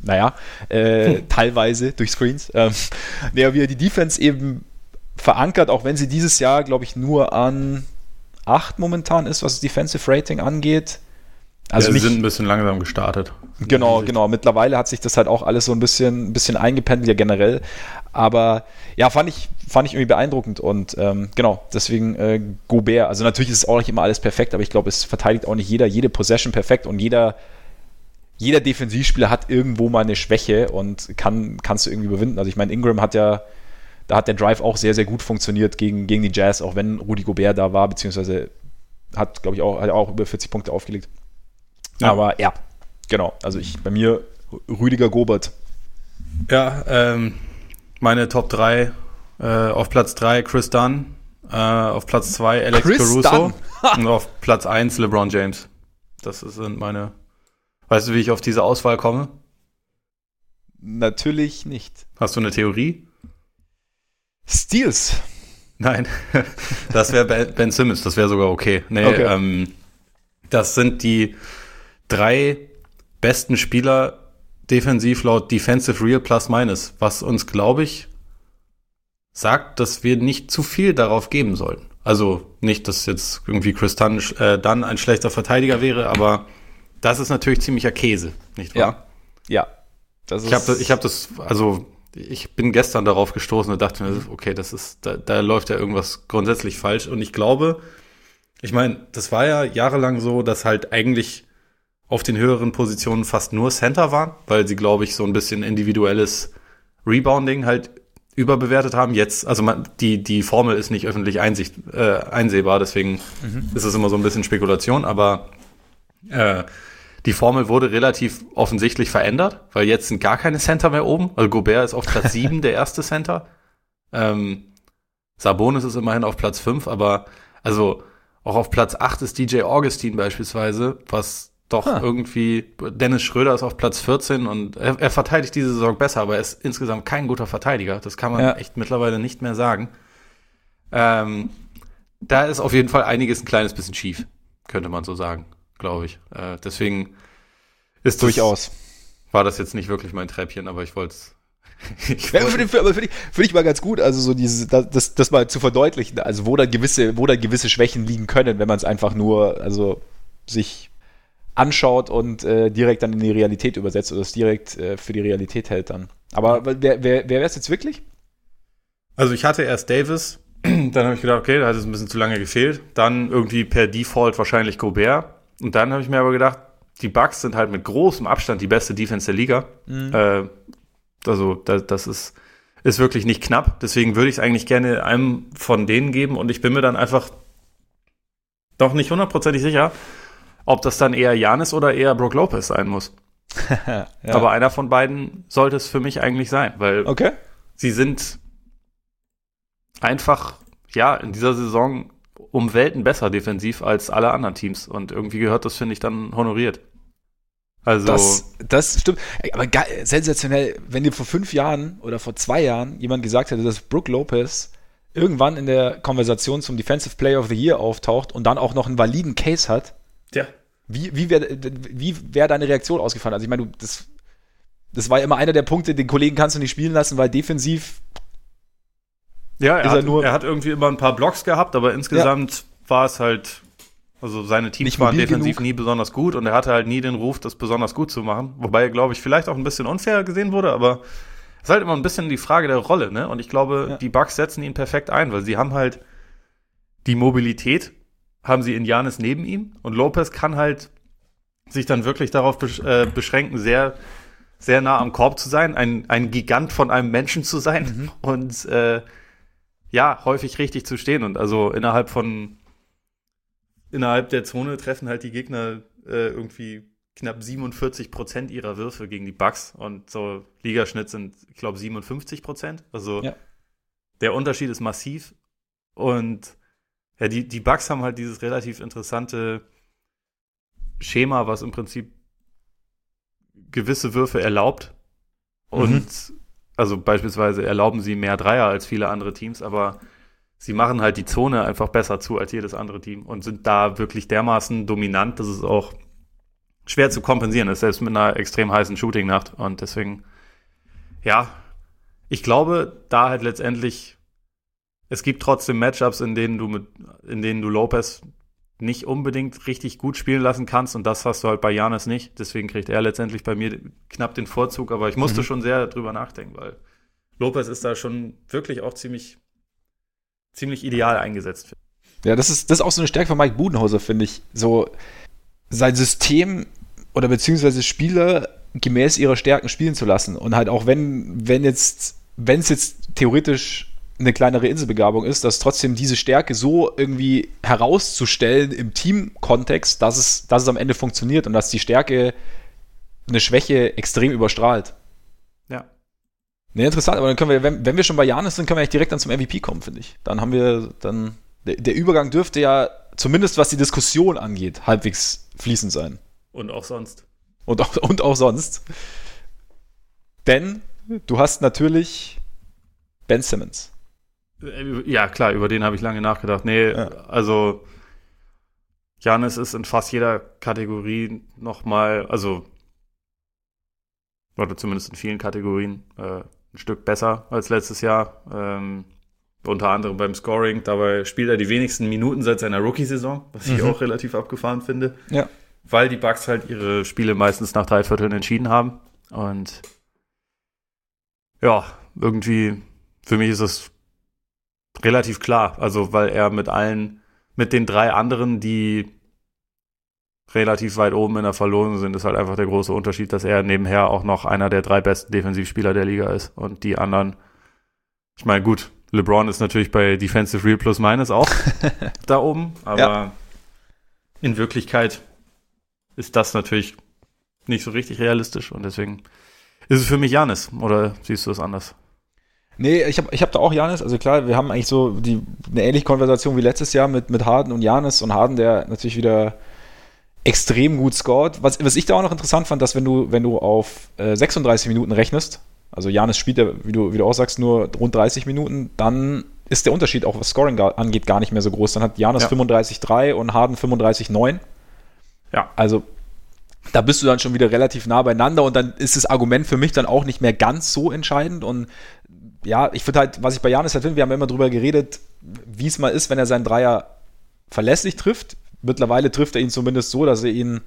naja, äh, hm. teilweise durch Screens, ähm, ja, wie er die Defense eben verankert, auch wenn sie dieses Jahr, glaube ich, nur an 8 momentan ist, was das Defensive Rating angeht. Also ja, sie sind ein bisschen langsam gestartet. Genau, genau. Mittlerweile hat sich das halt auch alles so ein bisschen, ein bisschen eingependelt, ja generell. Aber ja, fand ich, fand ich irgendwie beeindruckend. Und ähm, genau, deswegen äh, Gobert. Also natürlich ist es auch nicht immer alles perfekt, aber ich glaube, es verteidigt auch nicht jeder jede Possession perfekt und jeder, jeder Defensivspieler hat irgendwo mal eine Schwäche und kann, kannst du irgendwie überwinden. Also ich meine, Ingram hat ja da hat der Drive auch sehr, sehr gut funktioniert gegen, gegen die Jazz, auch wenn Rudi Gobert da war, beziehungsweise hat, glaube ich, auch, hat auch über 40 Punkte aufgelegt. Ja. Aber ja, genau. Also ich bei mir Rüdiger Gobert. Ja, ähm, meine Top 3 äh, auf Platz 3 Chris Dunn, äh, auf Platz 2 Alex Chris Caruso und auf Platz 1 LeBron James. Das sind meine. Weißt du, wie ich auf diese Auswahl komme? Natürlich nicht. Hast du eine Theorie? Steals. Nein, das wäre Ben Simmons, das wäre sogar okay. Nee, okay. Ähm, das sind die drei besten Spieler defensiv laut Defensive Real Plus Minus, was uns, glaube ich, sagt, dass wir nicht zu viel darauf geben sollten. Also nicht, dass jetzt irgendwie Chris Dunn, äh, Dunn ein schlechter Verteidiger wäre, aber das ist natürlich ziemlicher Käse, nicht wahr? Ja, ja. Das ich habe ich hab das, also ich bin gestern darauf gestoßen und dachte mir, okay, das ist, da, da läuft ja irgendwas grundsätzlich falsch. Und ich glaube, ich meine, das war ja jahrelang so, dass halt eigentlich auf den höheren Positionen fast nur Center waren, weil sie, glaube ich, so ein bisschen individuelles Rebounding halt überbewertet haben. Jetzt, also man, die, die Formel ist nicht öffentlich einsicht, äh, einsehbar, deswegen mhm. ist es immer so ein bisschen Spekulation, aber äh, die Formel wurde relativ offensichtlich verändert, weil jetzt sind gar keine Center mehr oben. Also Gobert ist auf Platz 7 der erste Center. Ähm, Sabonis ist immerhin auf Platz 5, aber also auch auf Platz 8 ist DJ Augustin beispielsweise, was doch ah. irgendwie, Dennis Schröder ist auf Platz 14 und er, er, verteidigt diese Saison besser, aber er ist insgesamt kein guter Verteidiger. Das kann man ja. echt mittlerweile nicht mehr sagen. Ähm, da ist auf jeden Fall einiges ein kleines bisschen schief, könnte man so sagen glaube ich. Äh, deswegen ist durchaus. war das jetzt nicht wirklich mein Treppchen, aber ich wollte es. ja, aber finde ich, find ich mal ganz gut, also so dieses, das, das mal zu verdeutlichen, also wo da gewisse, wo da gewisse Schwächen liegen können, wenn man es einfach nur, also sich anschaut und äh, direkt dann in die Realität übersetzt oder es direkt äh, für die Realität hält dann. Aber wer, wer, wer wäre es jetzt wirklich? Also ich hatte erst Davis, dann habe ich gedacht, okay, da hat es ein bisschen zu lange gefehlt. Dann irgendwie per Default wahrscheinlich Gobert. Und dann habe ich mir aber gedacht, die Bucks sind halt mit großem Abstand die beste Defense der Liga. Mhm. Äh, also da, das ist, ist wirklich nicht knapp. Deswegen würde ich es eigentlich gerne einem von denen geben. Und ich bin mir dann einfach doch nicht hundertprozentig sicher, ob das dann eher Janis oder eher Brook Lopez sein muss. ja. Aber einer von beiden sollte es für mich eigentlich sein, weil okay. sie sind einfach, ja, in dieser Saison um Welten besser defensiv als alle anderen Teams. Und irgendwie gehört das, finde ich, dann honoriert. Also. Das, das stimmt. Aber geil, sensationell, wenn dir vor fünf Jahren oder vor zwei Jahren jemand gesagt hätte, dass Brooke Lopez irgendwann in der Konversation zum Defensive Player of the Year auftaucht und dann auch noch einen validen Case hat. Ja. Wie, wie wäre wie wär deine Reaktion ausgefallen? Also ich meine, das, das war immer einer der Punkte, den Kollegen kannst du nicht spielen lassen, weil defensiv ja, er, hat, er, er, hat, irgendwie immer ein paar Blocks gehabt, aber insgesamt ja. war es halt, also seine Teams Nicht waren defensiv genug. nie besonders gut und er hatte halt nie den Ruf, das besonders gut zu machen. Wobei er, glaube ich, vielleicht auch ein bisschen unfair gesehen wurde, aber es ist halt immer ein bisschen die Frage der Rolle, ne? Und ich glaube, ja. die Bugs setzen ihn perfekt ein, weil sie haben halt die Mobilität, haben sie in Janis neben ihm und Lopez kann halt sich dann wirklich darauf äh, beschränken, sehr sehr nah am Korb zu sein, ein, ein Gigant von einem Menschen zu sein mhm. und äh, ja, häufig richtig zu stehen. Und also innerhalb von, innerhalb der Zone treffen halt die Gegner äh, irgendwie knapp 47 Prozent ihrer Würfe gegen die Bucks und so Ligaschnitt sind, ich glaube, 57 Prozent. Also ja. der Unterschied ist massiv und ja, die, die Bucks haben halt dieses relativ interessante Schema, was im Prinzip gewisse Würfe erlaubt. Und mhm. Also beispielsweise erlauben sie mehr Dreier als viele andere Teams, aber sie machen halt die Zone einfach besser zu als jedes andere Team und sind da wirklich dermaßen dominant, dass es auch schwer zu kompensieren ist, selbst mit einer extrem heißen Shooting-Nacht. Und deswegen, ja, ich glaube, da halt letztendlich, es gibt trotzdem Matchups, in denen du mit, in denen du Lopez nicht unbedingt richtig gut spielen lassen kannst und das hast du halt bei Janis nicht. Deswegen kriegt er letztendlich bei mir knapp den Vorzug, aber ich musste mhm. schon sehr drüber nachdenken, weil Lopez ist da schon wirklich auch ziemlich, ziemlich ideal eingesetzt. Ja, das ist, das ist auch so eine Stärke von Mike Budenhauser, finde ich. So, sein System oder beziehungsweise Spieler gemäß ihrer Stärken spielen zu lassen. Und halt auch wenn, wenn jetzt, wenn es jetzt theoretisch eine kleinere Inselbegabung ist, dass trotzdem diese Stärke so irgendwie herauszustellen im Teamkontext, dass es, dass es am Ende funktioniert und dass die Stärke eine Schwäche extrem überstrahlt. Ja. Ne, interessant, aber dann können wir, wenn, wenn wir schon bei Janis sind, können wir eigentlich direkt dann zum MVP kommen, finde ich. Dann haben wir, dann, der, der Übergang dürfte ja, zumindest was die Diskussion angeht, halbwegs fließend sein. Und auch sonst. Und auch, und auch sonst. Denn du hast natürlich Ben Simmons. Äh, ja, klar, über den habe ich lange nachgedacht. Nee, ja. also Janis ist in fast jeder Kategorie nochmal, also oder zumindest in vielen Kategorien äh, ein Stück besser als letztes Jahr. Ähm, unter anderem beim Scoring. Dabei spielt er die wenigsten Minuten seit seiner Rookie-Saison, was ich mhm. auch relativ abgefahren finde. Ja. Weil die Bucks halt ihre Spiele meistens nach drei Vierteln entschieden haben. Und ja, irgendwie, für mich ist es relativ klar. Also, weil er mit allen, mit den drei anderen, die relativ weit oben in der Verlosung sind, ist halt einfach der große Unterschied, dass er nebenher auch noch einer der drei besten Defensivspieler der Liga ist. Und die anderen, ich meine, gut, LeBron ist natürlich bei Defensive Real Plus Minus auch da oben, aber ja. in Wirklichkeit ist das natürlich nicht so richtig realistisch und deswegen ist es für mich Janis oder siehst du es anders? Nee, ich habe ich hab da auch Janis. Also klar, wir haben eigentlich so die, eine ähnliche Konversation wie letztes Jahr mit, mit Harden und Janis und Harden, der natürlich wieder extrem gut scored. Was, was ich da auch noch interessant fand, dass wenn du, wenn du auf äh, 36 Minuten rechnest, also Janis spielt ja, wie du, wie du auch sagst, nur rund 30 Minuten, dann ist der Unterschied auch was Scoring angeht gar nicht mehr so groß. Dann hat Janis ja. 35,3 und Harden 35,9. Ja. Also da bist du dann schon wieder relativ nah beieinander und dann ist das Argument für mich dann auch nicht mehr ganz so entscheidend und ja, ich finde halt, was ich bei Janis halt finde, wir haben immer drüber geredet, wie es mal ist, wenn er seinen Dreier verlässlich trifft. Mittlerweile trifft er ihn zumindest so, dass er ihn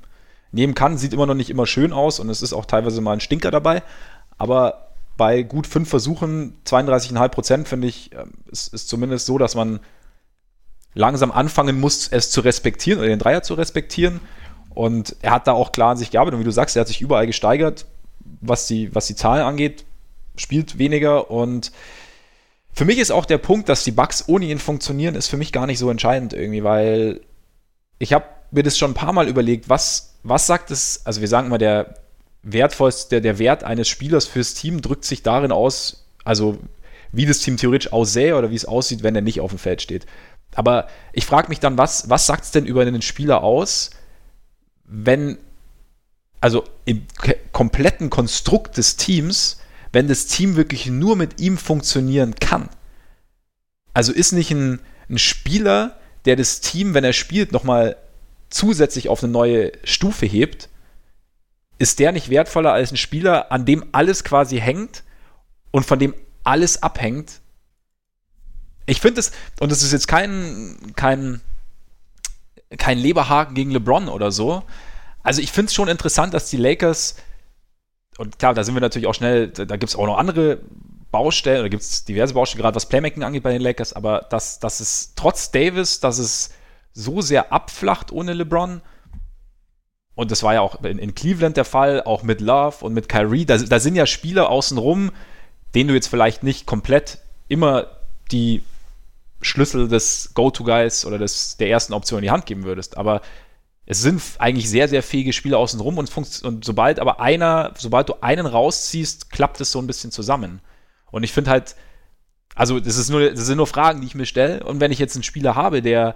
nehmen kann. Sieht immer noch nicht immer schön aus und es ist auch teilweise mal ein Stinker dabei. Aber bei gut fünf Versuchen, 32,5 Prozent, finde ich, ähm, ist, ist zumindest so, dass man langsam anfangen muss, es zu respektieren oder den Dreier zu respektieren. Und er hat da auch klar an sich gearbeitet. Und wie du sagst, er hat sich überall gesteigert, was die, was die Zahlen angeht spielt weniger und für mich ist auch der Punkt, dass die Bugs ohne ihn funktionieren, ist für mich gar nicht so entscheidend irgendwie, weil ich habe mir das schon ein paar Mal überlegt, was, was sagt es, also wir sagen mal, der wertvollste, der, der Wert eines Spielers fürs Team drückt sich darin aus, also wie das Team theoretisch aussähe oder wie es aussieht, wenn er nicht auf dem Feld steht. Aber ich frage mich dann, was, was sagt es denn über einen Spieler aus, wenn, also im kompletten Konstrukt des Teams, wenn das Team wirklich nur mit ihm funktionieren kann. Also ist nicht ein, ein Spieler, der das Team, wenn er spielt, nochmal zusätzlich auf eine neue Stufe hebt, ist der nicht wertvoller als ein Spieler, an dem alles quasi hängt und von dem alles abhängt? Ich finde es, und es ist jetzt kein, kein, kein Leberhaken gegen LeBron oder so. Also ich finde es schon interessant, dass die Lakers und klar, da sind wir natürlich auch schnell, da, da gibt es auch noch andere Baustellen, oder gibt es diverse Baustellen, gerade was Playmaking angeht bei den Lakers, aber dass, dass es trotz Davis, dass es so sehr abflacht ohne LeBron, und das war ja auch in, in Cleveland der Fall, auch mit Love und mit Kyrie, da, da sind ja Spieler außenrum, denen du jetzt vielleicht nicht komplett immer die Schlüssel des Go-To-Guys oder des, der ersten Option in die Hand geben würdest. Aber es sind eigentlich sehr, sehr fähige Spieler außenrum und, und sobald aber einer, sobald du einen rausziehst, klappt es so ein bisschen zusammen. Und ich finde halt, also das ist nur, das sind nur Fragen, die ich mir stelle. Und wenn ich jetzt einen Spieler habe, der,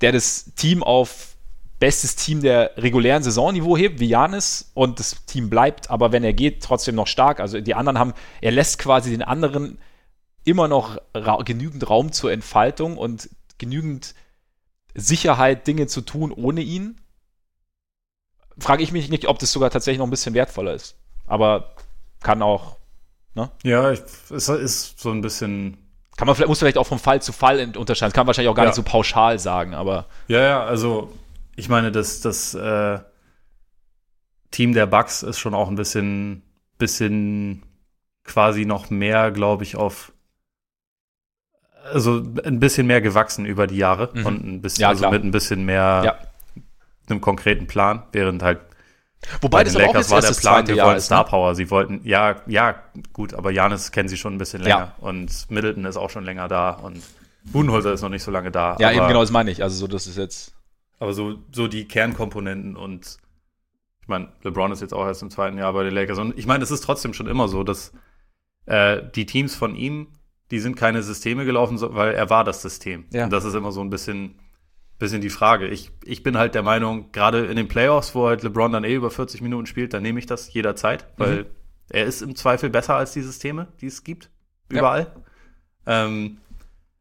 der das Team auf bestes Team der regulären Saisonniveau hebt, wie Janis, und das Team bleibt, aber wenn er geht, trotzdem noch stark. Also die anderen haben, er lässt quasi den anderen immer noch ra genügend Raum zur Entfaltung und genügend Sicherheit, Dinge zu tun ohne ihn. Frage ich mich nicht, ob das sogar tatsächlich noch ein bisschen wertvoller ist. Aber kann auch. Ne? Ja, ich, es ist so ein bisschen. Kann man vielleicht, muss vielleicht auch vom Fall zu Fall unterscheiden. Das kann man wahrscheinlich auch gar ja. nicht so pauschal sagen, aber. Ja, ja, also ich meine, das, das äh, Team der Bucks ist schon auch ein bisschen, bisschen quasi noch mehr, glaube ich, auf also ein bisschen mehr gewachsen über die Jahre mhm. und ein bisschen ja, also mit ein bisschen mehr ja. einem konkreten Plan, während halt Wobei das Lakers war der Plan, wir wollten Star ne? Power, sie wollten ja, ja, gut, aber Janis kennen sie schon ein bisschen länger ja. und Middleton ist auch schon länger da und Budenholzer ist noch nicht so lange da. Ja, aber, eben genau, das meine ich. Also so, das ist jetzt aber so, so die Kernkomponenten und ich meine, LeBron ist jetzt auch erst im zweiten Jahr bei den Lakers. Und ich meine, es ist trotzdem schon immer so, dass äh, die Teams von ihm, die sind keine Systeme gelaufen, weil er war das System. Ja. Und das ist immer so ein bisschen, bisschen die Frage. Ich, ich bin halt der Meinung, gerade in den Playoffs, wo halt LeBron dann eh über 40 Minuten spielt, dann nehme ich das jederzeit, weil mhm. er ist im Zweifel besser als die Systeme, die es gibt. Überall. Ja. Ähm,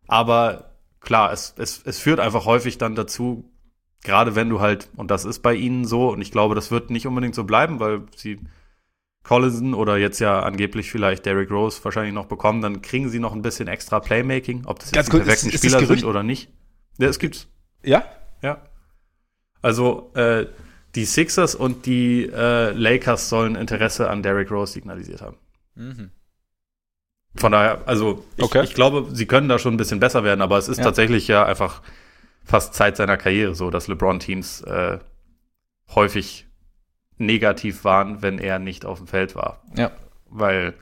aber klar, es, es, es führt einfach häufig dann dazu, gerade wenn du halt, und das ist bei ihnen so, und ich glaube, das wird nicht unbedingt so bleiben, weil sie Collison oder jetzt ja angeblich vielleicht Derrick Rose wahrscheinlich noch bekommen, dann kriegen sie noch ein bisschen extra Playmaking, ob das jetzt die perfekten ist, ist Spieler sind oder nicht. Ja, es gibt's. Ja? Ja. Also, äh, die Sixers und die äh, Lakers sollen Interesse an Derrick Rose signalisiert haben. Mhm. Von daher, also ich, okay. ich, glaube, sie können da schon ein bisschen besser werden, aber es ist ja. tatsächlich ja einfach fast Zeit seiner Karriere so, dass LeBron-Teams äh, häufig negativ waren, wenn er nicht auf dem Feld war. Ja. Weil,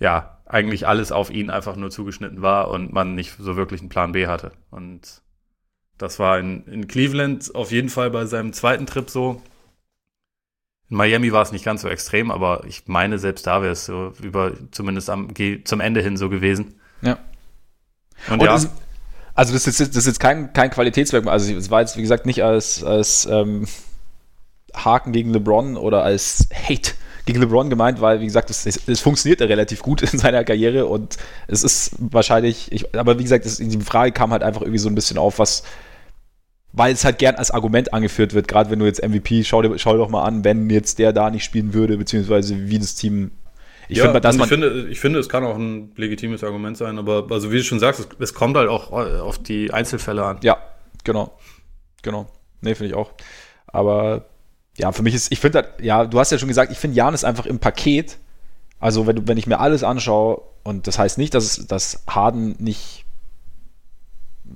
ja, eigentlich alles auf ihn einfach nur zugeschnitten war und man nicht so wirklich einen Plan B hatte. Und das war in, in Cleveland auf jeden Fall bei seinem zweiten Trip so. In Miami war es nicht ganz so extrem, aber ich meine, selbst da wäre es so über, zumindest am, zum Ende hin so gewesen. Ja. Und, und ja. Also das ist, das ist jetzt kein, kein Qualitätsmerkmal. Also es war jetzt, wie gesagt, nicht als, als ähm, Haken gegen LeBron oder als Hate gegen LeBron gemeint, weil, wie gesagt, es, es, es funktioniert ja relativ gut in seiner Karriere und es ist wahrscheinlich, ich, aber wie gesagt, das, die Frage kam halt einfach irgendwie so ein bisschen auf, was, weil es halt gern als Argument angeführt wird, gerade wenn du jetzt MVP, schau, dir, schau doch mal an, wenn jetzt der da nicht spielen würde, beziehungsweise wie das Team ich, ja, man ich, finde, ich finde, es kann auch ein legitimes Argument sein, aber also wie du schon sagst, es, es kommt halt auch äh, auf die Einzelfälle an. Ja, genau. Genau. Nee, finde ich auch. Aber ja, für mich ist, ich finde, ja, du hast ja schon gesagt, ich finde Jan ist einfach im Paket. Also, wenn, du, wenn ich mir alles anschaue, und das heißt nicht, dass, dass Harden nicht,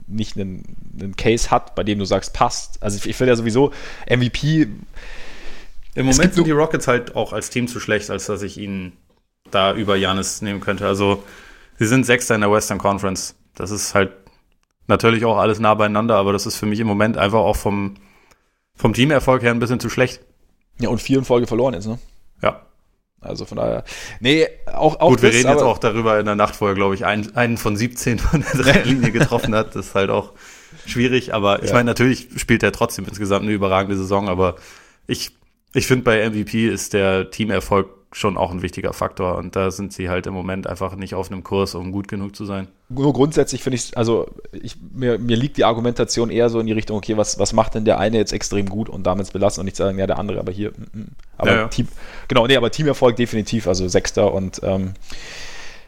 nicht einen, einen Case hat, bei dem du sagst, passt. Also, ich, ich finde ja sowieso MVP. Im Moment sind die Rockets halt auch als Team zu schlecht, als dass ich ihnen da über Janis nehmen könnte. Also sie sind Sechster in der Western Conference. Das ist halt natürlich auch alles nah beieinander, aber das ist für mich im Moment einfach auch vom, vom Teamerfolg her ein bisschen zu schlecht. Ja, und vier in Folge verloren jetzt, ne? Ja. Also von daher. Nee, auch, auch Gut, wir das, reden jetzt auch darüber in der Nacht, wo er, glaube ich, einen, einen von 17 von der Dreierlinie getroffen hat. Das ist halt auch schwierig, aber ich ja. meine, natürlich spielt er trotzdem insgesamt eine überragende Saison, aber ich, ich finde, bei MVP ist der Teamerfolg schon auch ein wichtiger Faktor. Und da sind sie halt im Moment einfach nicht auf einem Kurs, um gut genug zu sein. Nur grundsätzlich finde ich, also ich, mir, mir liegt die Argumentation eher so in die Richtung, okay, was, was macht denn der eine jetzt extrem gut und damit belassen und nicht sagen, ja, der andere, aber hier. Mm, mm. Aber ja, ja. Team, genau, nee, aber Teamerfolg definitiv, also Sechster und ähm,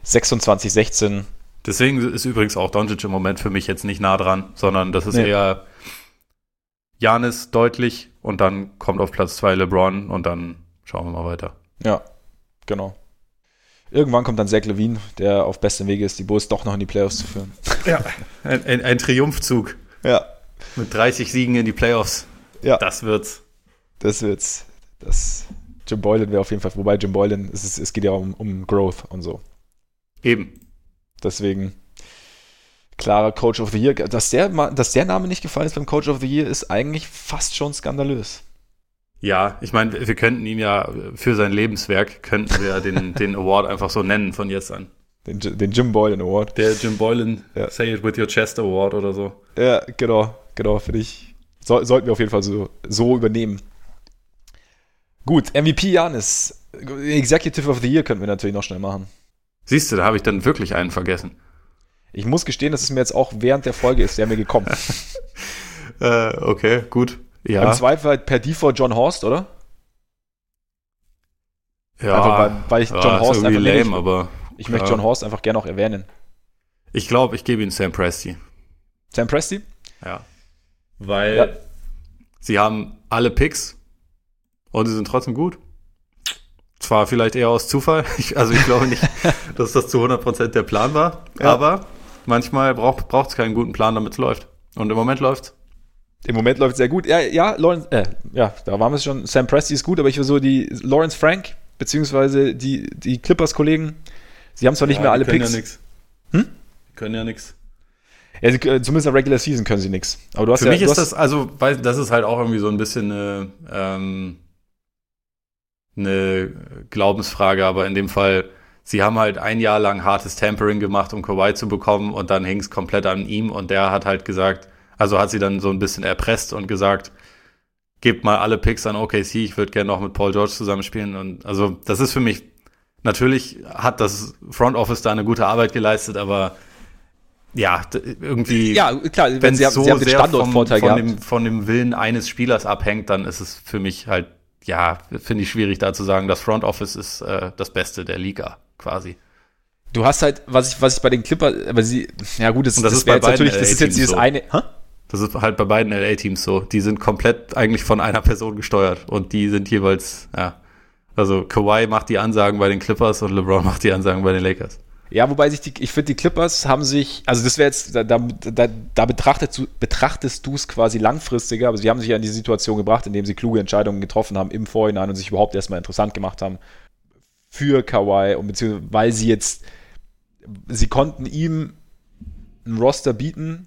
26, 16. Deswegen ist übrigens auch Doncic im Moment für mich jetzt nicht nah dran, sondern das ist nee. eher Janis deutlich und dann kommt auf Platz 2 LeBron und dann schauen wir mal weiter. Ja, genau. Irgendwann kommt dann Zach Levine, der auf bestem Wege ist, die Bulls doch noch in die Playoffs zu führen. Ja, ein, ein, ein Triumphzug. Ja. Mit 30 Siegen in die Playoffs. Ja. Das wird's. Das wird's. Das Jim Boylan wäre auf jeden Fall, wobei Jim Boylan, es, ist, es geht ja um, um Growth und so. Eben. Deswegen, klarer Coach of the Year. Dass der, dass der Name nicht gefallen ist beim Coach of the Year, ist eigentlich fast schon skandalös. Ja, ich meine, wir könnten ihn ja für sein Lebenswerk, könnten wir den, den Award einfach so nennen von jetzt an. Den, den Jim Boylan Award. Der Jim Boylan ja. Say It With Your Chest Award oder so. Ja, genau, genau, finde ich. So, sollten wir auf jeden Fall so, so übernehmen. Gut, MVP Janis. Executive of the Year könnten wir natürlich noch schnell machen. Siehst du, da habe ich dann wirklich einen vergessen. Ich muss gestehen, dass es mir jetzt auch während der Folge ist, der mir gekommen. äh, okay, gut. Ja. Im Zweifel halt per Default John Horst, oder? Ja, einfach weil, weil ich John ja, Horst einfach lame, ich, aber ich ja. möchte John Horst einfach gerne noch erwähnen. Ich glaube, ich gebe ihn Sam Presti. Sam Presti? Ja. Weil ja. sie haben alle Picks und sie sind trotzdem gut. Zwar vielleicht eher aus Zufall, ich, also ich glaube nicht, dass das zu 100% der Plan war, ja. aber manchmal braucht es keinen guten Plan, damit es läuft. Und im Moment läuft im Moment läuft es sehr gut. Ja, ja, Lawrence, äh, ja, da waren wir es schon. Sam Presti ist gut, aber ich will so die Lawrence Frank, beziehungsweise die, die Clippers-Kollegen, sie haben zwar nicht ja, mehr alle können Picks. Ja nix. Hm? Die können ja nichts. Ja, zumindest in der Regular Season können sie nichts. Aber du hast Für ja, mich ist das, also, weil das ist halt auch irgendwie so ein bisschen eine, ähm, eine Glaubensfrage, aber in dem Fall, sie haben halt ein Jahr lang hartes Tampering gemacht, um Kawhi zu bekommen und dann hing es komplett an ihm und der hat halt gesagt, also hat sie dann so ein bisschen erpresst und gesagt, gebt mal alle Picks an OKC, ich würde gerne noch mit Paul George zusammenspielen. Und also das ist für mich, natürlich hat das Front Office da eine gute Arbeit geleistet, aber ja, irgendwie, ja, klar, wenn sie, so sie haben den Standortvorteil vom, von, dem, von dem Willen eines Spielers abhängt, dann ist es für mich halt, ja, finde ich schwierig da zu sagen, das Front Office ist äh, das Beste der Liga, quasi. Du hast halt, was ich, was ich bei den Clippers, aber sie, ja gut, das, das, das ist bei natürlich, das ist jetzt dieses so. eine, hä? Das ist halt bei beiden LA-Teams so. Die sind komplett eigentlich von einer Person gesteuert und die sind jeweils, ja. Also Kawhi macht die Ansagen bei den Clippers und LeBron macht die Ansagen bei den Lakers. Ja, wobei sich die, ich finde, die Clippers haben sich, also das wäre jetzt, da, da, da betrachtest du betrachtest es quasi langfristiger, aber sie haben sich ja in die Situation gebracht, indem sie kluge Entscheidungen getroffen haben im Vorhinein und sich überhaupt erstmal interessant gemacht haben für Kawhi und beziehungsweise weil sie jetzt, sie konnten ihm ein Roster bieten,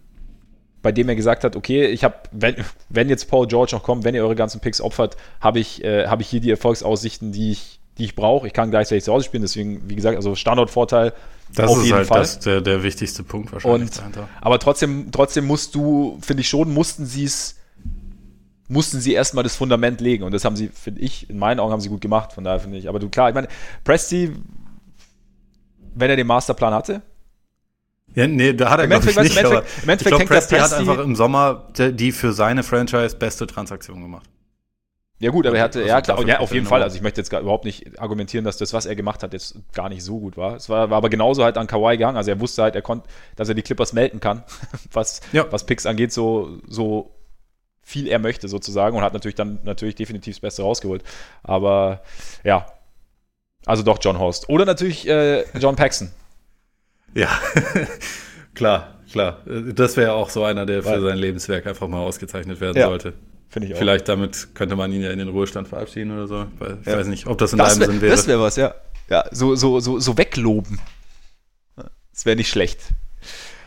bei dem er gesagt hat, okay, ich habe, wenn, wenn jetzt Paul George noch kommt, wenn ihr eure ganzen Picks opfert, habe ich, äh, hab ich hier die Erfolgsaussichten, die ich, die ich brauche. Ich kann gleichzeitig zu Hause spielen, deswegen, wie gesagt, also Standortvorteil. Das auf ist jeden halt Fall. Das, der, der wichtigste Punkt wahrscheinlich. Und, aber trotzdem, trotzdem musst du, finde ich schon, mussten sie es, mussten sie erstmal das Fundament legen. Und das haben sie, finde ich, in meinen Augen haben sie gut gemacht. Von daher finde ich, aber du, klar, ich meine, Presti, wenn er den Masterplan hatte, ja, nee, da hat er, glaube ich, nicht. Im Endeffekt, im Endeffekt ich glaube, Presti hat einfach im Sommer die für seine Franchise beste Transaktion gemacht. Ja gut, aber er hatte, ja klar, ja, auf jeden Fall. Also ich möchte jetzt gar, überhaupt nicht argumentieren, dass das, was er gemacht hat, jetzt gar nicht so gut war. Es war, war aber genauso halt an Kawhi gegangen. Also er wusste halt, er konnte, dass er die Clippers melden kann, was, ja. was Picks angeht, so, so viel er möchte sozusagen und hat natürlich dann natürlich definitiv das Beste rausgeholt. Aber ja, also doch John Horst. Oder natürlich äh, John Paxson. Ja, klar, klar. Das wäre auch so einer, der für sein Lebenswerk einfach mal ausgezeichnet werden ja, sollte. Finde ich auch. Vielleicht damit könnte man ihn ja in den Ruhestand verabschieden oder so. Ich ja. weiß nicht, ob das in das deinem wär, Sinn wäre. Das wäre was, ja. Ja, so, so, so, so wegloben. Das wäre nicht schlecht.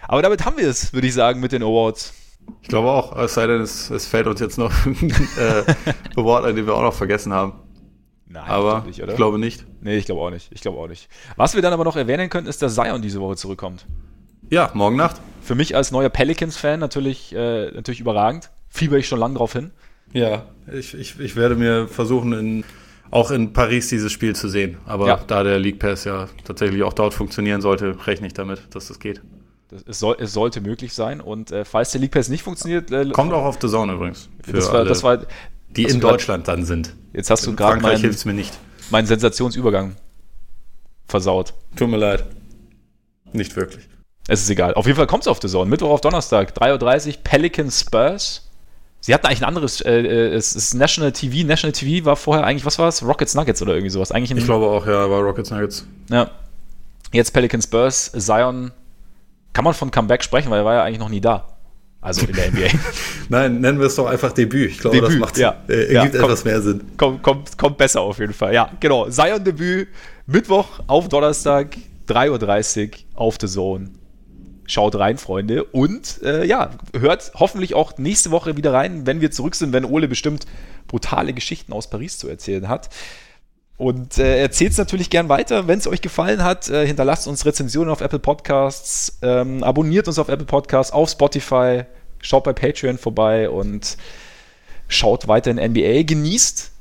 Aber damit haben wir es, würde ich sagen, mit den Awards. Ich glaube auch, es sei denn, es, es fällt uns jetzt noch ein äh, Award ein, den wir auch noch vergessen haben. Nein, aber ich, nicht, ich glaube nicht. Nee, ich glaube auch nicht. Ich glaube auch nicht. Was wir dann aber noch erwähnen können, ist, dass Zion diese Woche zurückkommt. Ja, morgen Nacht. Für mich als neuer Pelicans-Fan natürlich, äh, natürlich überragend. Fieber ich schon lange drauf hin. Ja, ich, ich, ich werde mir versuchen, in, auch in Paris dieses Spiel zu sehen. Aber ja. da der League Pass ja tatsächlich auch dort funktionieren sollte, rechne ich damit, dass das geht. Das, es, soll, es sollte möglich sein. Und äh, falls der League Pass nicht funktioniert. Äh, Kommt auch auf The Zone übrigens. das, war, das war, die in Deutschland dann sind. Jetzt hast du gerade meinen, hilft's mir nicht. meinen Sensationsübergang versaut. Tut mir leid. Nicht wirklich. Es ist egal. Auf jeden Fall kommt es auf The Zone. Mittwoch auf Donnerstag, 3.30 Uhr, Pelican Spurs. Sie hatten eigentlich ein anderes, äh, äh, es ist National TV. National TV war vorher eigentlich, was war es? Rockets Nuggets oder irgendwie sowas. Eigentlich ich glaube auch, ja, war Rockets Nuggets. Ja. Jetzt Pelican Spurs, Zion. Kann man von Comeback sprechen, weil er war ja eigentlich noch nie da. Also in der NBA. Nein, nennen wir es doch einfach Debüt. Ich glaube, Debüt, das macht ja, äh, ja, ergibt kommt, etwas mehr Sinn. Kommt, kommt, kommt besser auf jeden Fall. Ja, genau. Zion Debüt, Mittwoch auf Donnerstag, 3.30 Uhr auf The Zone. Schaut rein, Freunde. Und äh, ja, hört hoffentlich auch nächste Woche wieder rein, wenn wir zurück sind, wenn Ole bestimmt brutale Geschichten aus Paris zu erzählen hat. Und äh, erzählt es natürlich gern weiter. Wenn es euch gefallen hat, äh, hinterlasst uns Rezensionen auf Apple Podcasts, ähm, abonniert uns auf Apple Podcasts, auf Spotify, schaut bei Patreon vorbei und schaut weiter in NBA. Genießt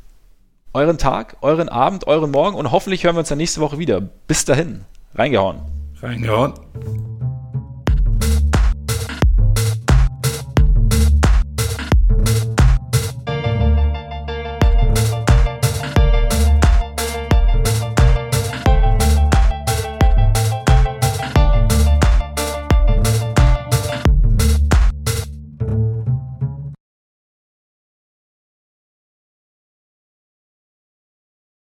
euren Tag, euren Abend, euren Morgen und hoffentlich hören wir uns dann nächste Woche wieder. Bis dahin, reingehauen. Reingehauen.